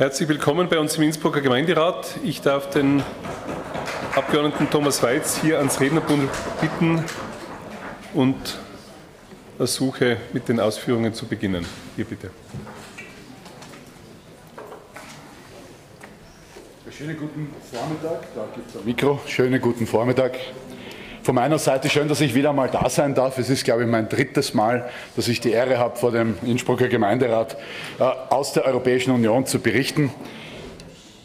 Herzlich willkommen bei uns im Innsbrucker Gemeinderat. Ich darf den Abgeordneten Thomas Weiz hier ans Rednerpult bitten und ersuche, mit den Ausführungen zu beginnen. Hier bitte. Schönen guten Vormittag. Da gibt es ein Mikro. Schönen guten Vormittag. Von meiner Seite schön, dass ich wieder mal da sein darf. Es ist, glaube ich, mein drittes Mal, dass ich die Ehre habe, vor dem Innsbrucker Gemeinderat äh, aus der Europäischen Union zu berichten.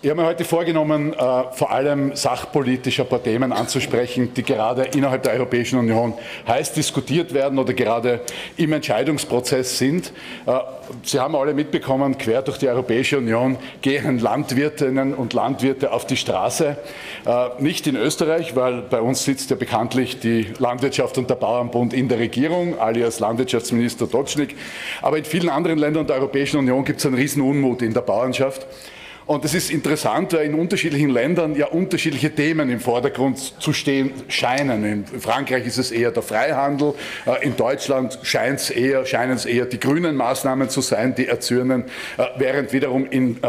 Ich habe mir heute vorgenommen, äh, vor allem sachpolitisch ein paar Themen anzusprechen, die gerade innerhalb der Europäischen Union heiß diskutiert werden oder gerade im Entscheidungsprozess sind. Äh, Sie haben alle mitbekommen, quer durch die Europäische Union gehen Landwirtinnen und Landwirte auf die Straße. Äh, nicht in Österreich, weil bei uns sitzt ja bekanntlich die Landwirtschaft und der Bauernbund in der Regierung, alias Landwirtschaftsminister Dotschnik. Aber in vielen anderen Ländern der Europäischen Union gibt es einen riesen Unmut in der Bauernschaft. Und es ist interessant, weil in unterschiedlichen Ländern ja unterschiedliche Themen im Vordergrund zu stehen scheinen. In Frankreich ist es eher der Freihandel, äh, in Deutschland scheint eher, scheinen es eher die grünen Maßnahmen zu sein, die erzürnen, äh, während wiederum in äh,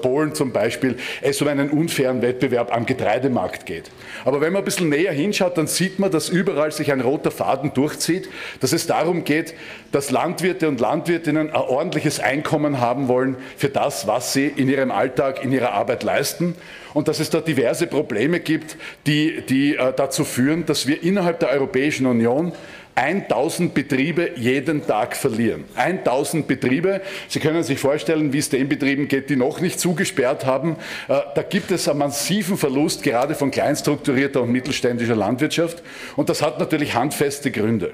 Polen zum Beispiel es um einen unfairen Wettbewerb am Getreidemarkt geht. Aber wenn man ein bisschen näher hinschaut, dann sieht man, dass überall sich ein roter Faden durchzieht, dass es darum geht, dass Landwirte und Landwirtinnen ein ordentliches Einkommen haben wollen für das, was sie in ihrem Alltag Alltag in ihrer Arbeit leisten und dass es da diverse Probleme gibt, die, die äh, dazu führen, dass wir innerhalb der Europäischen Union 1000 Betriebe jeden Tag verlieren. 1000 Betriebe. Sie können sich vorstellen, wie es den Betrieben geht, die noch nicht zugesperrt haben. Äh, da gibt es einen massiven Verlust gerade von kleinstrukturierter und mittelständischer Landwirtschaft. Und das hat natürlich handfeste Gründe.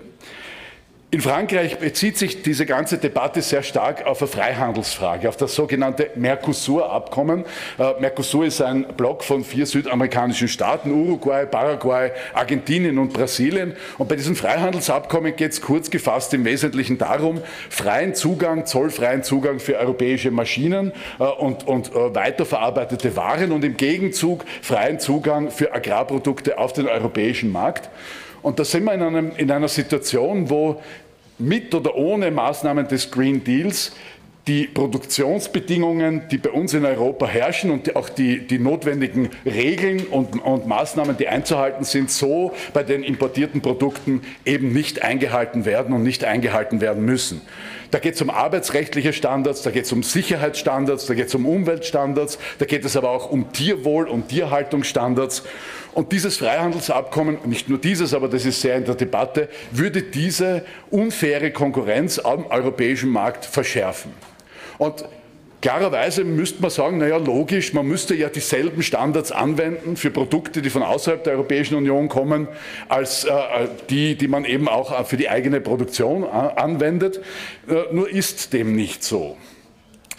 In Frankreich bezieht sich diese ganze Debatte sehr stark auf eine Freihandelsfrage, auf das sogenannte Mercosur-Abkommen. Äh, Mercosur ist ein Block von vier südamerikanischen Staaten, Uruguay, Paraguay, Argentinien und Brasilien. Und bei diesem Freihandelsabkommen geht es kurz gefasst im Wesentlichen darum, freien Zugang, zollfreien Zugang für europäische Maschinen äh, und, und äh, weiterverarbeitete Waren und im Gegenzug freien Zugang für Agrarprodukte auf den europäischen Markt. Und da sind wir in, einem, in einer Situation, wo mit oder ohne Maßnahmen des Green Deals die Produktionsbedingungen, die bei uns in Europa herrschen und auch die, die notwendigen Regeln und, und, Maßnahmen, die einzuhalten sind, so bei den importierten Produkten eben nicht eingehalten werden und nicht eingehalten werden müssen. Da geht es um arbeitsrechtliche Standards, da geht es um Sicherheitsstandards, da geht es um Umweltstandards, da geht es aber auch um Tierwohl und Tierhaltungsstandards. Und dieses Freihandelsabkommen, nicht nur dieses, aber das ist sehr in der Debatte, würde diese unfaire Konkurrenz am europäischen Markt verschärfen. Und Klarerweise müsste man sagen, naja, logisch, man müsste ja dieselben Standards anwenden für Produkte, die von außerhalb der Europäischen Union kommen, als äh, die, die man eben auch für die eigene Produktion äh, anwendet. Äh, nur ist dem nicht so.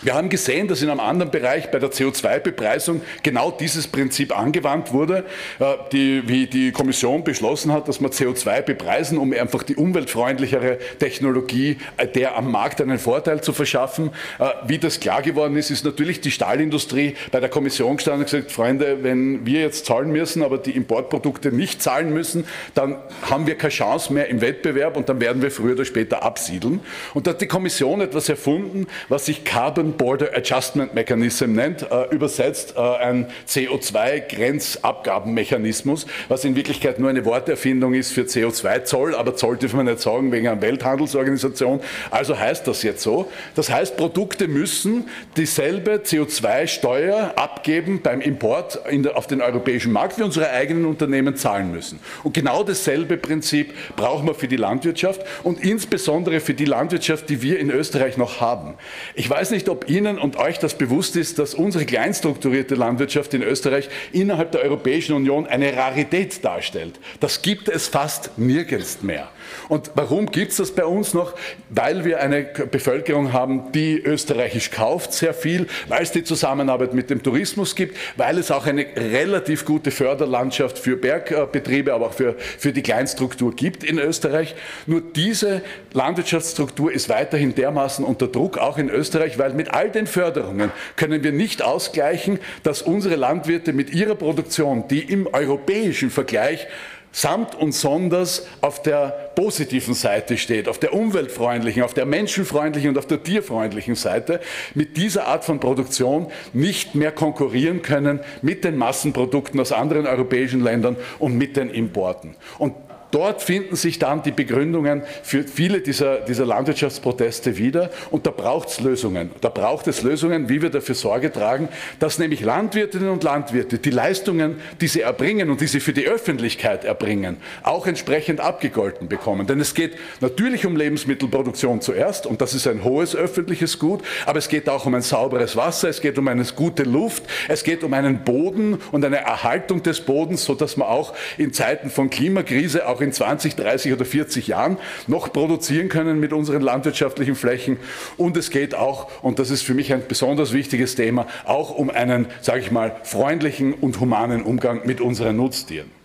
Wir haben gesehen, dass in einem anderen Bereich bei der CO2-Bepreisung genau dieses Prinzip angewandt wurde, äh, die, wie die Kommission beschlossen hat, dass man CO2 bepreisen, um einfach die umweltfreundlichere Technologie äh, der am Markt einen Vorteil zu verschaffen. Äh, wie das klar geworden ist, ist natürlich die Stahlindustrie bei der Kommission gestanden und gesagt, Freunde, wenn wir jetzt zahlen müssen, aber die Importprodukte nicht zahlen müssen, dann haben wir keine Chance mehr im Wettbewerb und dann werden wir früher oder später absiedeln. Und da hat die Kommission etwas erfunden, was sich Carbon Border Adjustment Mechanism nennt, äh, übersetzt äh, ein CO2-Grenzabgabenmechanismus, was in Wirklichkeit nur eine Worterfindung ist für CO2-Zoll, aber Zoll dürfen wir nicht sagen wegen einer Welthandelsorganisation. Also heißt das jetzt so. Das heißt, Produkte müssen dieselbe CO2-Steuer abgeben beim Import der, auf den europäischen Markt, wie unsere eigenen Unternehmen zahlen müssen. Und genau dasselbe Prinzip brauchen wir für die Landwirtschaft und insbesondere für die Landwirtschaft, die wir in Österreich noch haben. Ich weiß nicht, ob Ihnen und euch das bewusst ist, dass unsere kleinstrukturierte Landwirtschaft in Österreich innerhalb der Europäischen Union eine Rarität darstellt. Das gibt es fast nirgends mehr. Und warum gibt es das bei uns noch? Weil wir eine Bevölkerung haben, die österreichisch kauft, sehr viel, weil es die Zusammenarbeit mit dem Tourismus gibt, weil es auch eine relativ gute Förderlandschaft für Bergbetriebe, aber auch für, für die Kleinstruktur gibt in Österreich. Nur diese Landwirtschaftsstruktur ist weiterhin dermaßen unter Druck, auch in Österreich, weil mit all den Förderungen können wir nicht ausgleichen, dass unsere Landwirte mit ihrer Produktion, die im europäischen Vergleich samt und sonders auf der positiven Seite steht, auf der umweltfreundlichen, auf der menschenfreundlichen und auf der tierfreundlichen Seite, mit dieser Art von Produktion nicht mehr konkurrieren können mit den Massenprodukten aus anderen europäischen Ländern und mit den Importen. Und Dort finden sich dann die Begründungen für viele dieser, dieser Landwirtschaftsproteste wieder. Und da braucht es Lösungen. Da braucht es Lösungen, wie wir dafür Sorge tragen, dass nämlich Landwirtinnen und Landwirte die Leistungen, die sie erbringen und die sie für die Öffentlichkeit erbringen, auch entsprechend abgegolten bekommen. Denn es geht natürlich um Lebensmittelproduktion zuerst und das ist ein hohes öffentliches Gut, aber es geht auch um ein sauberes Wasser, es geht um eine gute Luft, es geht um einen Boden und eine Erhaltung des Bodens, sodass man auch in Zeiten von Klimakrise auch in 20, 30 oder 40 Jahren noch produzieren können mit unseren landwirtschaftlichen Flächen. Und es geht auch, und das ist für mich ein besonders wichtiges Thema, auch um einen, sage ich mal, freundlichen und humanen Umgang mit unseren Nutztieren.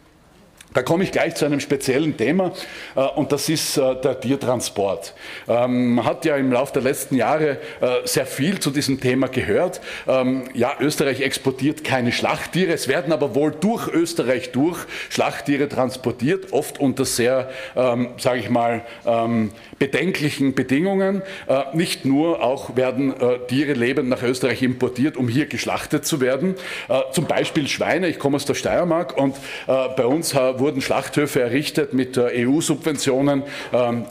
Da komme ich gleich zu einem speziellen Thema äh, und das ist äh, der Tiertransport. Ähm, man hat ja im Laufe der letzten Jahre äh, sehr viel zu diesem Thema gehört. Ähm, ja, Österreich exportiert keine Schlachttiere, es werden aber wohl durch Österreich durch Schlachttiere transportiert, oft unter sehr, ähm, sage ich mal, bedenklichen Bedingungen. Nicht nur, auch werden Tiere lebend nach Österreich importiert, um hier geschlachtet zu werden. Zum Beispiel Schweine, ich komme aus der Steiermark und bei uns wurden Schlachthöfe errichtet mit äh, EU-Subventionen, ähm,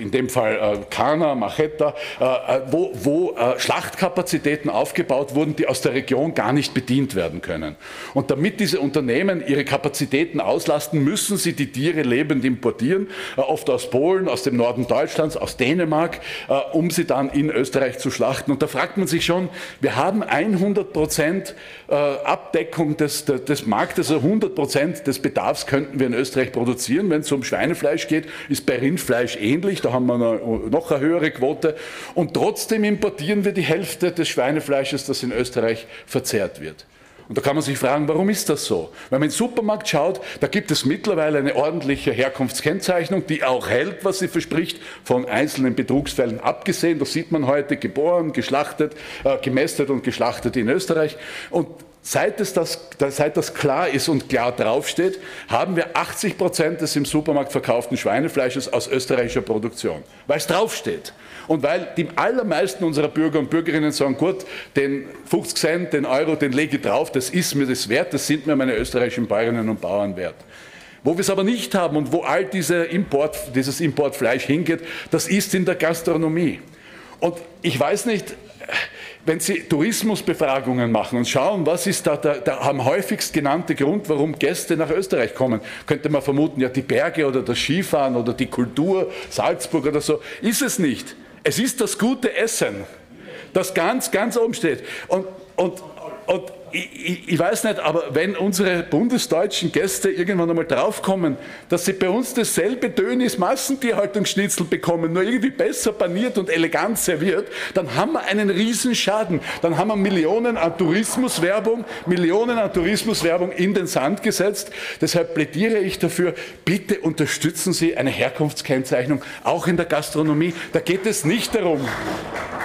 in dem Fall äh, Kana, Macheta, äh, wo, wo Schlachtkapazitäten aufgebaut wurden, die aus der Region gar nicht bedient werden können. Und damit diese Unternehmen ihre Kapazitäten auslasten, müssen sie die Tiere lebend importieren, oft aus Polen, aus dem Norden Deutschlands, aus Dänemark, um sie dann in Österreich zu schlachten. Und da fragt man sich schon, wir haben 100 Prozent Abdeckung des, des Marktes, also 100 Prozent des Bedarfs können könnten wir in Österreich produzieren. Wenn es um Schweinefleisch geht, ist bei Rindfleisch ähnlich, da haben wir noch eine höhere Quote. Und trotzdem importieren wir die Hälfte des Schweinefleisches, das in Österreich verzehrt wird. Und da kann man sich fragen, warum ist das so? Wenn man in den Supermarkt schaut, da gibt es mittlerweile eine ordentliche Herkunftskennzeichnung, die auch hält, was sie verspricht, von einzelnen Betrugsfällen abgesehen. Das sieht man heute geboren, geschlachtet, äh, gemästet und geschlachtet in Österreich. Und Seit, es das, seit das klar ist und klar draufsteht, haben wir 80 Prozent des im Supermarkt verkauften Schweinefleisches aus österreichischer Produktion, weil es draufsteht. Und weil die allermeisten unserer Bürger und Bürgerinnen sagen, gut, den 50 Cent, den Euro, den lege ich drauf, das ist mir das wert, das sind mir meine österreichischen Bäuerinnen und Bauern wert. Wo wir es aber nicht haben und wo all diese Import, dieses Importfleisch hingeht, das ist in der Gastronomie. Und ich weiß nicht, wenn Sie Tourismusbefragungen machen und schauen, was ist da der, der am häufigst genannte Grund, warum Gäste nach Österreich kommen, könnte man vermuten, ja die Berge oder das Skifahren oder die Kultur, Salzburg oder so. Ist es nicht. Es ist das gute Essen, das ganz, ganz oben steht. Und, und, und ich, ich, weiß nicht, aber wenn unsere bundesdeutschen Gäste irgendwann einmal draufkommen, dass sie bei uns dasselbe Dönis Massentierhaltungsschnitzel bekommen, nur irgendwie besser paniert und elegant serviert, dann haben wir einen Riesenschaden. Dann haben wir Millionen an Tourismuswerbung, Millionen an Tourismuswerbung in den Sand gesetzt. Deshalb plädiere ich dafür, bitte unterstützen Sie eine Herkunftskennzeichnung, auch in der Gastronomie. Da geht es nicht darum,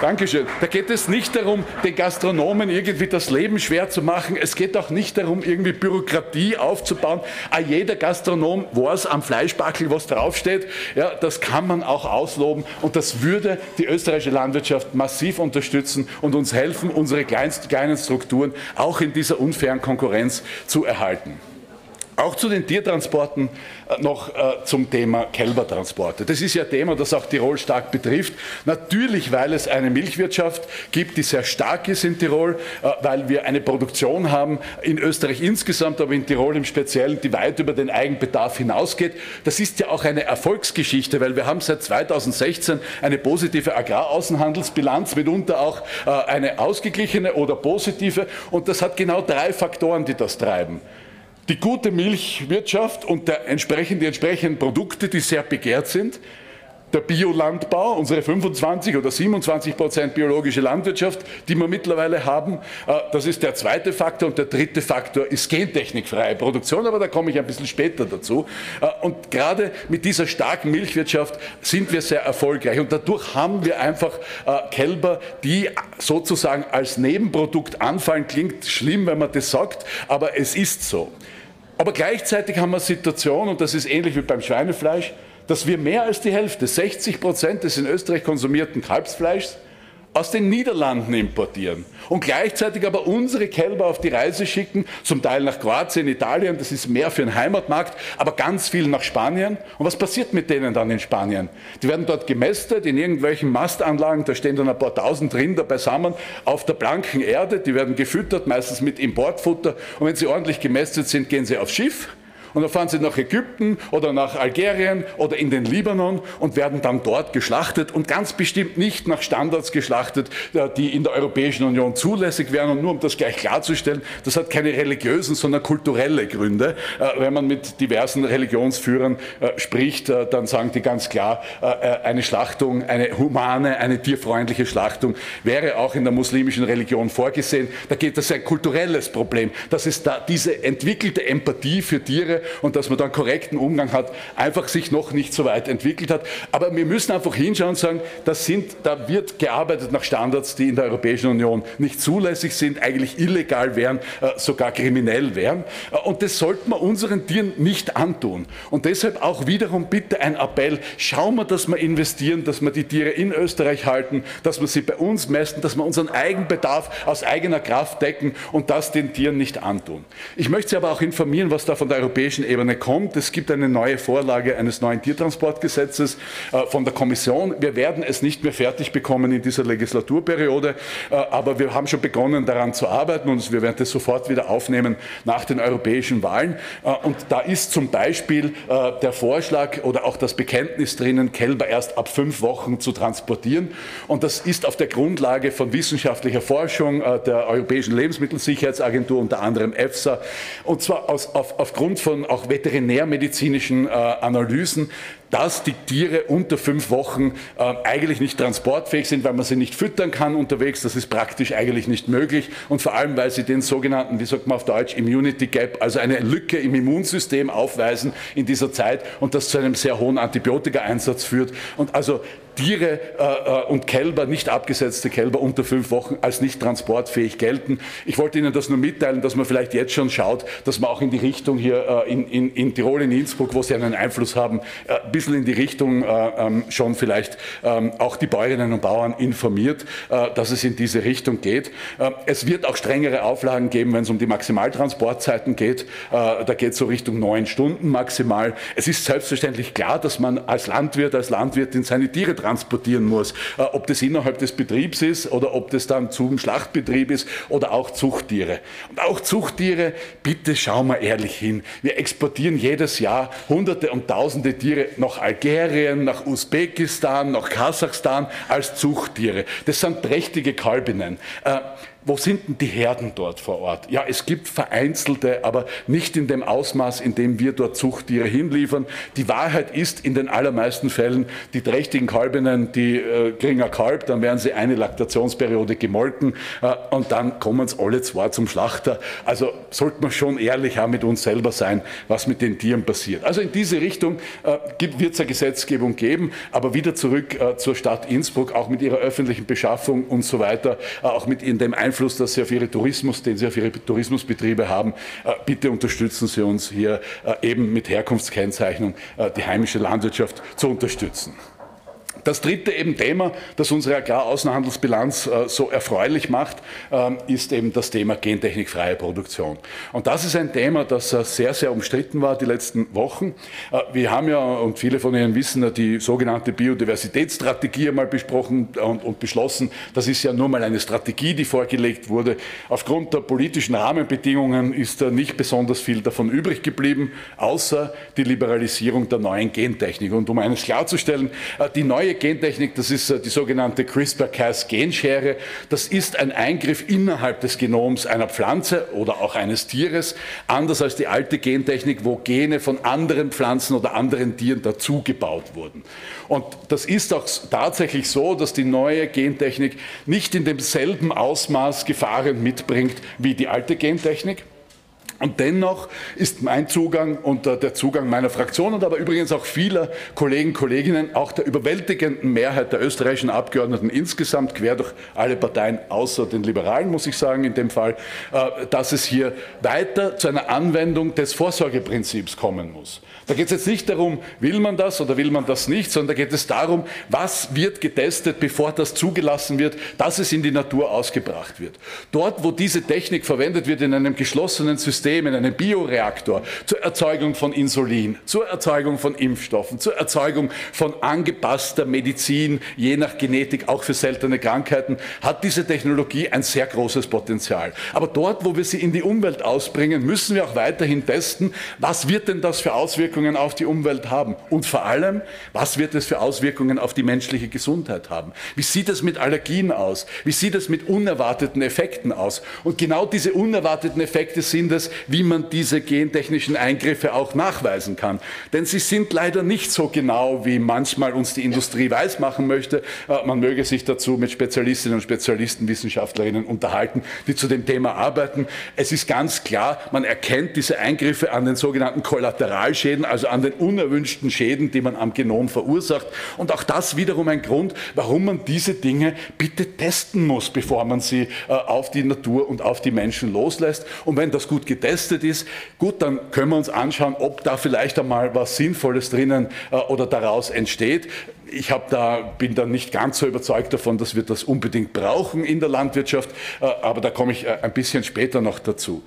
Dankeschön, da geht es nicht darum, den Gastronomen irgendwie das Leben schwer zu zu machen. Es geht auch nicht darum, irgendwie Bürokratie aufzubauen. Ah, jeder Gastronom weiß am Fleischbackel, was draufsteht. Ja, das kann man auch ausloben und das würde die österreichische Landwirtschaft massiv unterstützen und uns helfen, unsere kleinen Strukturen auch in dieser unfairen Konkurrenz zu erhalten. Auch zu den Tiertransporten äh, noch äh, zum Thema Kälbertransporte. Das ist ja ein Thema, das auch Tirol stark betrifft. Natürlich, weil es eine Milchwirtschaft gibt, die sehr stark ist in Tirol, äh, weil wir eine Produktion haben in Österreich insgesamt, aber in Tirol im Speziellen, die weit über den Eigenbedarf hinausgeht. Das ist ja auch eine Erfolgsgeschichte, weil wir haben seit 2016 eine positive Agraraußenhandelsbilanz, mitunter auch eine ausgeglichene oder positive. Und das hat genau drei Faktoren, die das treiben die gute Milchwirtschaft und der entsprechend, die entsprechenden Produkte, die sehr begehrt sind, der Biolandbau, unsere 25 oder 27 Prozent biologische Landwirtschaft, die wir mittlerweile haben, äh, das ist der zweite Faktor. Und der dritte Faktor ist gentechnikfreie Produktion, aber da komme ich ein bisschen später dazu. Äh, und gerade mit dieser starken Milchwirtschaft sind wir sehr erfolgreich. Und dadurch haben wir einfach äh, Kälber, die sozusagen als Nebenprodukt anfallen. Klingt schlimm, wenn man das sagt, aber es ist so. Aber gleichzeitig haben wir eine Situation, und das ist ähnlich wie beim Schweinefleisch, dass wir mehr als die Hälfte, 60 Prozent des in Österreich konsumierten Kalbsfleischs, aus den Niederlanden importieren und gleichzeitig aber unsere Kälber auf die Reise schicken, zum Teil nach Kroatien, Italien, das ist mehr für den Heimatmarkt, aber ganz viel nach Spanien. Und was passiert mit denen dann in Spanien? Die werden dort gemästet in irgendwelchen Mastanlagen, da stehen dann ein paar tausend Rinder beisammen auf der blanken Erde, die werden gefüttert, meistens mit Importfutter und wenn sie ordentlich gemästet sind, gehen sie aufs Schiff und dann fahren sie nach Ägypten oder nach Algerien oder in den Libanon und werden dann dort geschlachtet und ganz bestimmt nicht nach Standards geschlachtet, äh, die in der Europäischen Union zulässig wären. Und nur um das gleich klarzustellen, das hat keine religiösen, sondern kulturelle Gründe. Äh, wenn man mit diversen Religionsführern äh, spricht, dann sagen die ganz klar, eine Schlachtung, eine humane, eine tierfreundliche Schlachtung wäre auch in der muslimischen Religion vorgesehen. Da geht es ein kulturelles Problem. Das ist da diese entwickelte Empathie für Tiere und dass man dann korrekten Umgang hat, einfach sich noch nicht so weit entwickelt hat. Aber wir müssen einfach hinschauen und sagen, das sind, da wird gearbeitet nach Standards, die in der Europäischen Union nicht zulässig sind, eigentlich illegal wären, äh, sogar kriminell wären. Äh, und das sollte man unseren Tieren nicht antun. Und deshalb auch wiederum bitte ein Appell, schauen wir, dass wir investieren, dass wir die Tiere in Österreich halten, dass wir sie bei uns messen, dass wir unseren Eigenbedarf aus eigener Kraft decken und das den Tieren nicht antun. Ich möchte Sie aber auch informieren, was da von der Europäischen europäischen Ebene kommt. Es gibt eine neue Vorlage eines neuen Tiertransportgesetzes äh, von der Kommission. Wir werden es nicht mehr fertig bekommen in dieser Legislaturperiode, äh, aber wir haben schon begonnen daran zu arbeiten und wir werden das sofort wieder aufnehmen nach den europäischen Wahlen. Äh, und da ist zum Beispiel der Vorschlag oder auch das Bekenntnis drinnen, Kälber erst ab fünf Wochen zu transportieren. Und das ist auf der Grundlage von wissenschaftlicher Forschung der Europäischen Lebensmittelsicherheitsagentur, unter anderem EFSA, und zwar aus, auf, aufgrund von auch veterinärmedizinischen äh, Analysen, dass die Tiere unter fünf Wochen äh, eigentlich nicht transportfähig sind, weil man sie nicht füttern kann unterwegs. Das ist praktisch eigentlich nicht möglich. Und vor allem, weil sie den sogenannten, wie sagt man auf Deutsch, Immunity Gap, also eine Lücke im Immunsystem aufweisen in dieser Zeit und das zu einem sehr hohen Antibiotikaeinsatz führt. Und also Tiere äh, äh, und Kälber, nicht abgesetzte Kälber unter fünf Wochen als nicht transportfähig gelten. Ich wollte Ihnen das nur mitteilen, dass man vielleicht jetzt schon schaut, dass man auch in die Richtung hier äh, in, in, in, Tirol, in Innsbruck, wo Sie einen Einfluss haben, äh, ein bisschen in die Richtung äh, ähm, schon vielleicht ähm, auch die Bäuerinnen und Bauern informiert, äh, dass es in diese Richtung geht. es wird auch strengere Auflagen geben, wenn es um die Maximaltransportzeiten geht. da geht es so Richtung neun Stunden maximal. Es ist selbstverständlich klar, dass man als Landwirt, als Landwirtin seine Tiere transportieren muss. Äh, ob das innerhalb des Betriebs ist oder ob das dann zum Schlachtbetrieb ist oder auch Zuchttiere. Und auch Zuchttiere, bitte schauen wir ehrlich hin. Wir exportieren jedes Jahr Hunderte und Tausende Tiere nach Algerien, nach Usbekistan, nach Kasachstan als Zuchttiere. Das sind prächtige Kalbinnen. Wo sind denn die Herden dort vor Ort? Ja, es gibt vereinzelte, aber nicht in dem Ausmaß, in dem wir dort Zuchttiere hinliefern. Die Wahrheit ist in den allermeisten Fällen, die trächtigen Kalbinnen, die äh, kriegen ein Kalb, dann werden sie eine Laktationsperiode gemolken äh, und dann kommen sie alle zwei zum Schlachter. Also sollte man schon ehrlich auch mit uns selber sein, was mit den Tieren passiert. Also in diese Richtung äh, wird es eine Gesetzgebung geben, aber wieder zurück äh, zur Stadt Innsbruck, auch mit ihrer öffentlichen Beschaffung und so weiter, äh, auch mit in dem Einfluss Einfluss, dass Sie auf Ihre Tourismus, den Sie auf Ihre Tourismusbetriebe haben, äh, bitte unterstützen Sie uns hier äh, eben mit Herkunftskennzeichnung äh, die heimische Landwirtschaft zu unterstützen. Das dritte eben Thema, das unsere Agraraußenhandelsbilanz äh, so erfreulich macht, ähm, ist eben das Thema gentechnikfreie Produktion. Und das ist ein Thema, das äh, sehr, sehr umstritten war die letzten Wochen. Äh, wir haben ja, und viele von Ihnen wissen, die sogenannte Biodiversitätsstrategie einmal besprochen und, und beschlossen. Das ist ja nur mal eine Strategie, die vorgelegt wurde. Aufgrund der politischen Rahmenbedingungen ist da nicht besonders viel davon übrig geblieben, außer die Liberalisierung der neuen Gentechnik. Und um eines klarzustellen, die neue Gentechnik, das ist äh, die sogenannte CRISPR-Cas-Genschere. Das ist ein Eingriff innerhalb des Genoms einer Pflanze oder auch eines Tieres, anders als die alte Gentechnik, wo Gene von anderen Pflanzen oder anderen Tieren dazugebaut wurden. Und das ist auch tatsächlich so, dass die neue Gentechnik nicht in demselben Ausmaß Gefahren mitbringt wie die alte Gentechnik. Und dennoch ist mein Zugang und der Zugang meiner Fraktion und aber übrigens auch vieler Kollegen, Kolleginnen, auch der überwältigenden Mehrheit der österreichischen Abgeordneten insgesamt, quer durch alle Parteien, außer den Liberalen, muss ich sagen, in dem Fall, äh, dass es hier weiter zu einer Anwendung des Vorsorgeprinzips kommen muss. Da geht es jetzt nicht darum, will man das oder will man das nicht, sondern da geht es darum, was wird getestet, bevor das zugelassen wird, dass es in die Natur ausgebracht wird. Dort, wo diese Technik verwendet wird in einem geschlossenen System, in einem Bioreaktor, zur Erzeugung von Insulin, zur Erzeugung von Impfstoffen, zur Erzeugung von angepasster Medizin, je nach Genetik, auch für seltene Krankheiten, hat diese Technologie ein sehr großes Potenzial. Aber dort, wo wir sie in die Umwelt ausbringen, müssen wir auch weiterhin testen, was wird denn das für Auswirkungen auf die Umwelt haben? Und vor allem, was wird es für Auswirkungen auf die menschliche Gesundheit haben? Wie sieht es mit Allergien aus? Wie sieht es mit unerwarteten Effekten aus? Und genau diese unerwarteten Effekte sind es, wie man diese gentechnischen Eingriffe auch nachweisen kann. Denn sie sind leider nicht so genau, wie manchmal uns die Industrie weismachen möchte. Äh, man möge sich dazu mit Spezialistinnen und Spezialisten, Wissenschaftlerinnen unterhalten, die zu dem Thema arbeiten. Es ist ganz klar, man erkennt diese Eingriffe an den sogenannten Kollateralschäden, also an den unerwünschten Schäden, die man am Genom verursacht. Und auch das wiederum ein Grund, warum man diese Dinge bitte testen muss, bevor man sie äh, auf die Natur und auf die Menschen loslässt. Und wenn das gut getestet ist, gut, dann können wir uns anschauen, ob da vielleicht einmal was Sinnvolles drinnen äh, oder daraus entsteht ich da, bin da nicht ganz so überzeugt davon, dass wir das unbedingt brauchen in der Landwirtschaft, äh, aber da komme ich ein bisschen später noch dazu.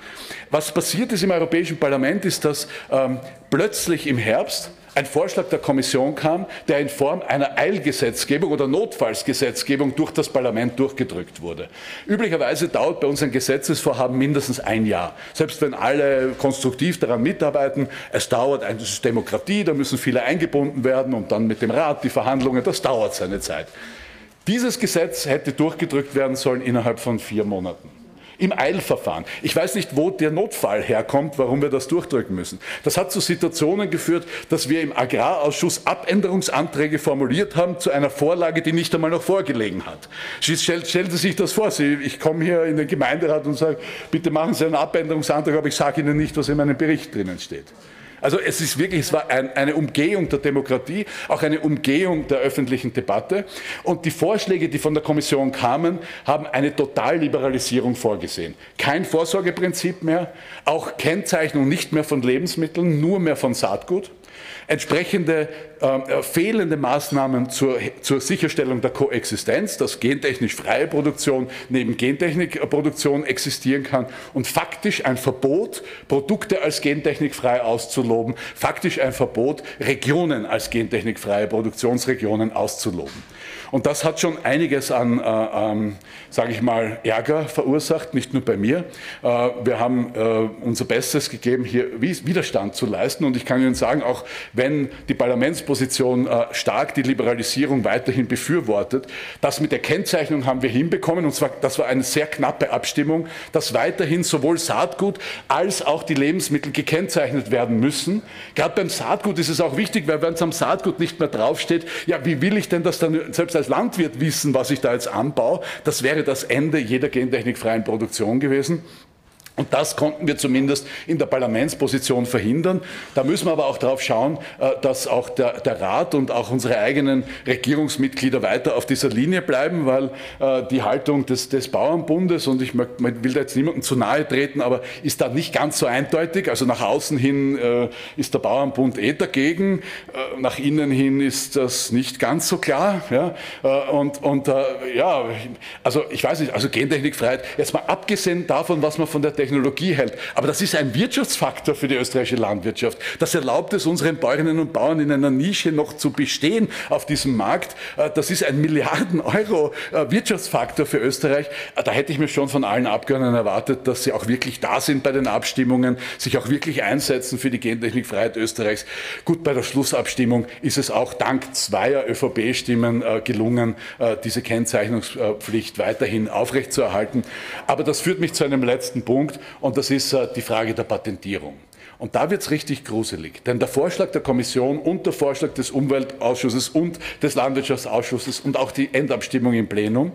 Was passiert ist im Europäischen Parlament, ist, dass ähm, plötzlich im Herbst ein Vorschlag der Kommission kam, der in Form einer Eilgesetzgebung oder Notfallsgesetzgebung durch das Parlament durchgedrückt wurde. Üblicherweise dauert bei uns ein Gesetzesvorhaben mindestens ein Jahr. Selbst wenn alle konstruktiv daran mitarbeiten, es dauert, ist Demokratie, da müssen viele eingebunden werden und dann mit dem Rat die Verhandlungen, das dauert seine Zeit. Dieses Gesetz hätte durchgedrückt werden sollen innerhalb von vier Monaten im Eilverfahren. Ich weiß nicht, wo der Notfall herkommt, warum wir das durchdrücken müssen. Das hat zu Situationen geführt, dass wir im Agrarausschuss Abänderungsanträge formuliert haben zu einer Vorlage, die nicht einmal noch vorgelegen hat. Stellen Sie sich das vor, Sie, ich komme hier in den Gemeinderat und sage, bitte machen Sie einen Abänderungsantrag, aber ich sage Ihnen nicht, was in meinem Bericht drinnen steht. Also es ist wirklich, es war ein, eine Umgehung der Demokratie, auch eine Umgehung der öffentlichen Debatte. Und die Vorschläge, die von der Kommission kamen, haben eine Totalliberalisierung vorgesehen. Kein Vorsorgeprinzip mehr, auch Kennzeichnung nicht mehr von Lebensmitteln, nur mehr von Saatgut entsprechende ähm, äh, fehlende Maßnahmen zur, zur Sicherstellung der Koexistenz, dass gentechnisch freie Produktion neben Gentechnikproduktion existieren kann und faktisch ein Verbot, Produkte als gentechnikfrei auszuloben, faktisch ein Verbot, Regionen als gentechnikfreie Produktionsregionen auszuloben. Und das hat schon einiges an, äh, ähm, sage ich mal, Ärger verursacht, nicht nur bei mir. Äh, wir haben äh, unser Bestes gegeben, hier Widerstand zu leisten. Und ich kann Ihnen sagen, auch wenn die Parlamentsposition äh, stark die Liberalisierung weiterhin befürwortet, das mit der Kennzeichnung haben wir hinbekommen. Und zwar, das war eine sehr knappe Abstimmung, dass weiterhin sowohl Saatgut als auch die Lebensmittel gekennzeichnet werden müssen. Gerade beim Saatgut ist es auch wichtig, weil wenn es am Saatgut nicht mehr draufsteht, ja, wie will ich denn das dann selbst als Landwirt wissen, was ich da jetzt anbaue. Das wäre das Ende jeder gentechnikfreien Produktion gewesen. Und das konnten wir zumindest in der Parlamentsposition verhindern. Da müssen wir aber auch darauf schauen, äh, dass auch der, der, Rat und auch unsere eigenen Regierungsmitglieder weiter auf dieser Linie bleiben, weil äh, die Haltung des, des Bauernbundes, und ich will da jetzt niemandem zu nahe treten, aber ist da nicht ganz so eindeutig. Also nach außen hin äh, ist der Bauernbund eh dagegen, nach innen hin ist das nicht ganz so klar. Und, und ja, also ich weiß nicht, also Gentechnikfreiheit, jetzt mal abgesehen davon, was man von der Technik Technologie hält. Aber das ist ein Wirtschaftsfaktor für die österreichische Landwirtschaft. Das erlaubt es unseren Bäuerinnen und Bauern in einer Nische noch zu bestehen auf diesem Markt. Äh, das ist ein Milliarden Euro äh, für Österreich. Äh, da hätte ich mir schon von allen Abgeordneten erwartet, dass sie auch wirklich da sind bei den Abstimmungen, sich auch wirklich einsetzen für die Gentechnikfreiheit Österreichs. Gut, bei der Schlussabstimmung ist es auch dank zweier ÖVP-Stimmen gelungen, diese Kennzeichnungspflicht weiterhin aufrechtzuerhalten. Aber das führt mich zu einem letzten Punkt und das ist äh, die Frage der Patentierung. Und da wird es richtig gruselig, denn der Vorschlag der Kommission und der Vorschlag des Umweltausschusses und des Landwirtschaftsausschusses und auch die Endabstimmung im Plenum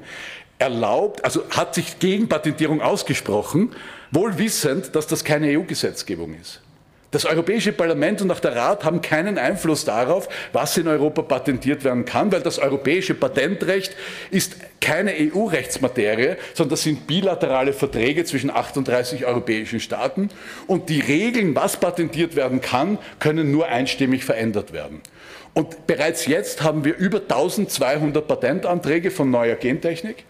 erlaubt, also hat sich gegen Patentierung ausgesprochen, wohl wissend, dass das keine EU-Gesetzgebung ist. Das Europäische Parlament und auch der Rat haben keinen Einfluss darauf, was in Europa patentiert werden kann, weil das europäische Patentrecht ist keine EU-Rechtsmaterie, sondern das sind bilaterale Verträge zwischen 38 europäischen Staaten und die Regeln, was patentiert werden kann, können nur einstimmig verändert werden. Und bereits jetzt haben wir über 1200 Patentanträge von neuer Gentechnik.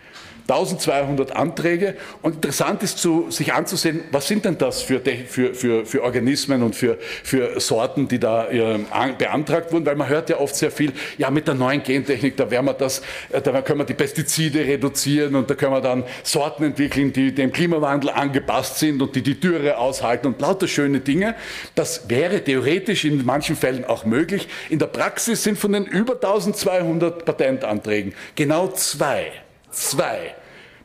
1200 Anträge und interessant ist zu, sich anzusehen, was sind denn das für, für, für, für Organismen und für, für Sorten, die da äh, beantragt wurden, weil man hört ja oft sehr viel, ja mit der neuen Gentechnik, da werden wir das, äh, da können wir die Pestizide reduzieren und da können wir dann Sorten entwickeln, die dem Klimawandel angepasst sind und die die Dürre aushalten und lauter schöne Dinge. Das wäre theoretisch in manchen Fällen auch möglich. In der Praxis sind von den über 1200 Patentanträgen genau zwei Zwei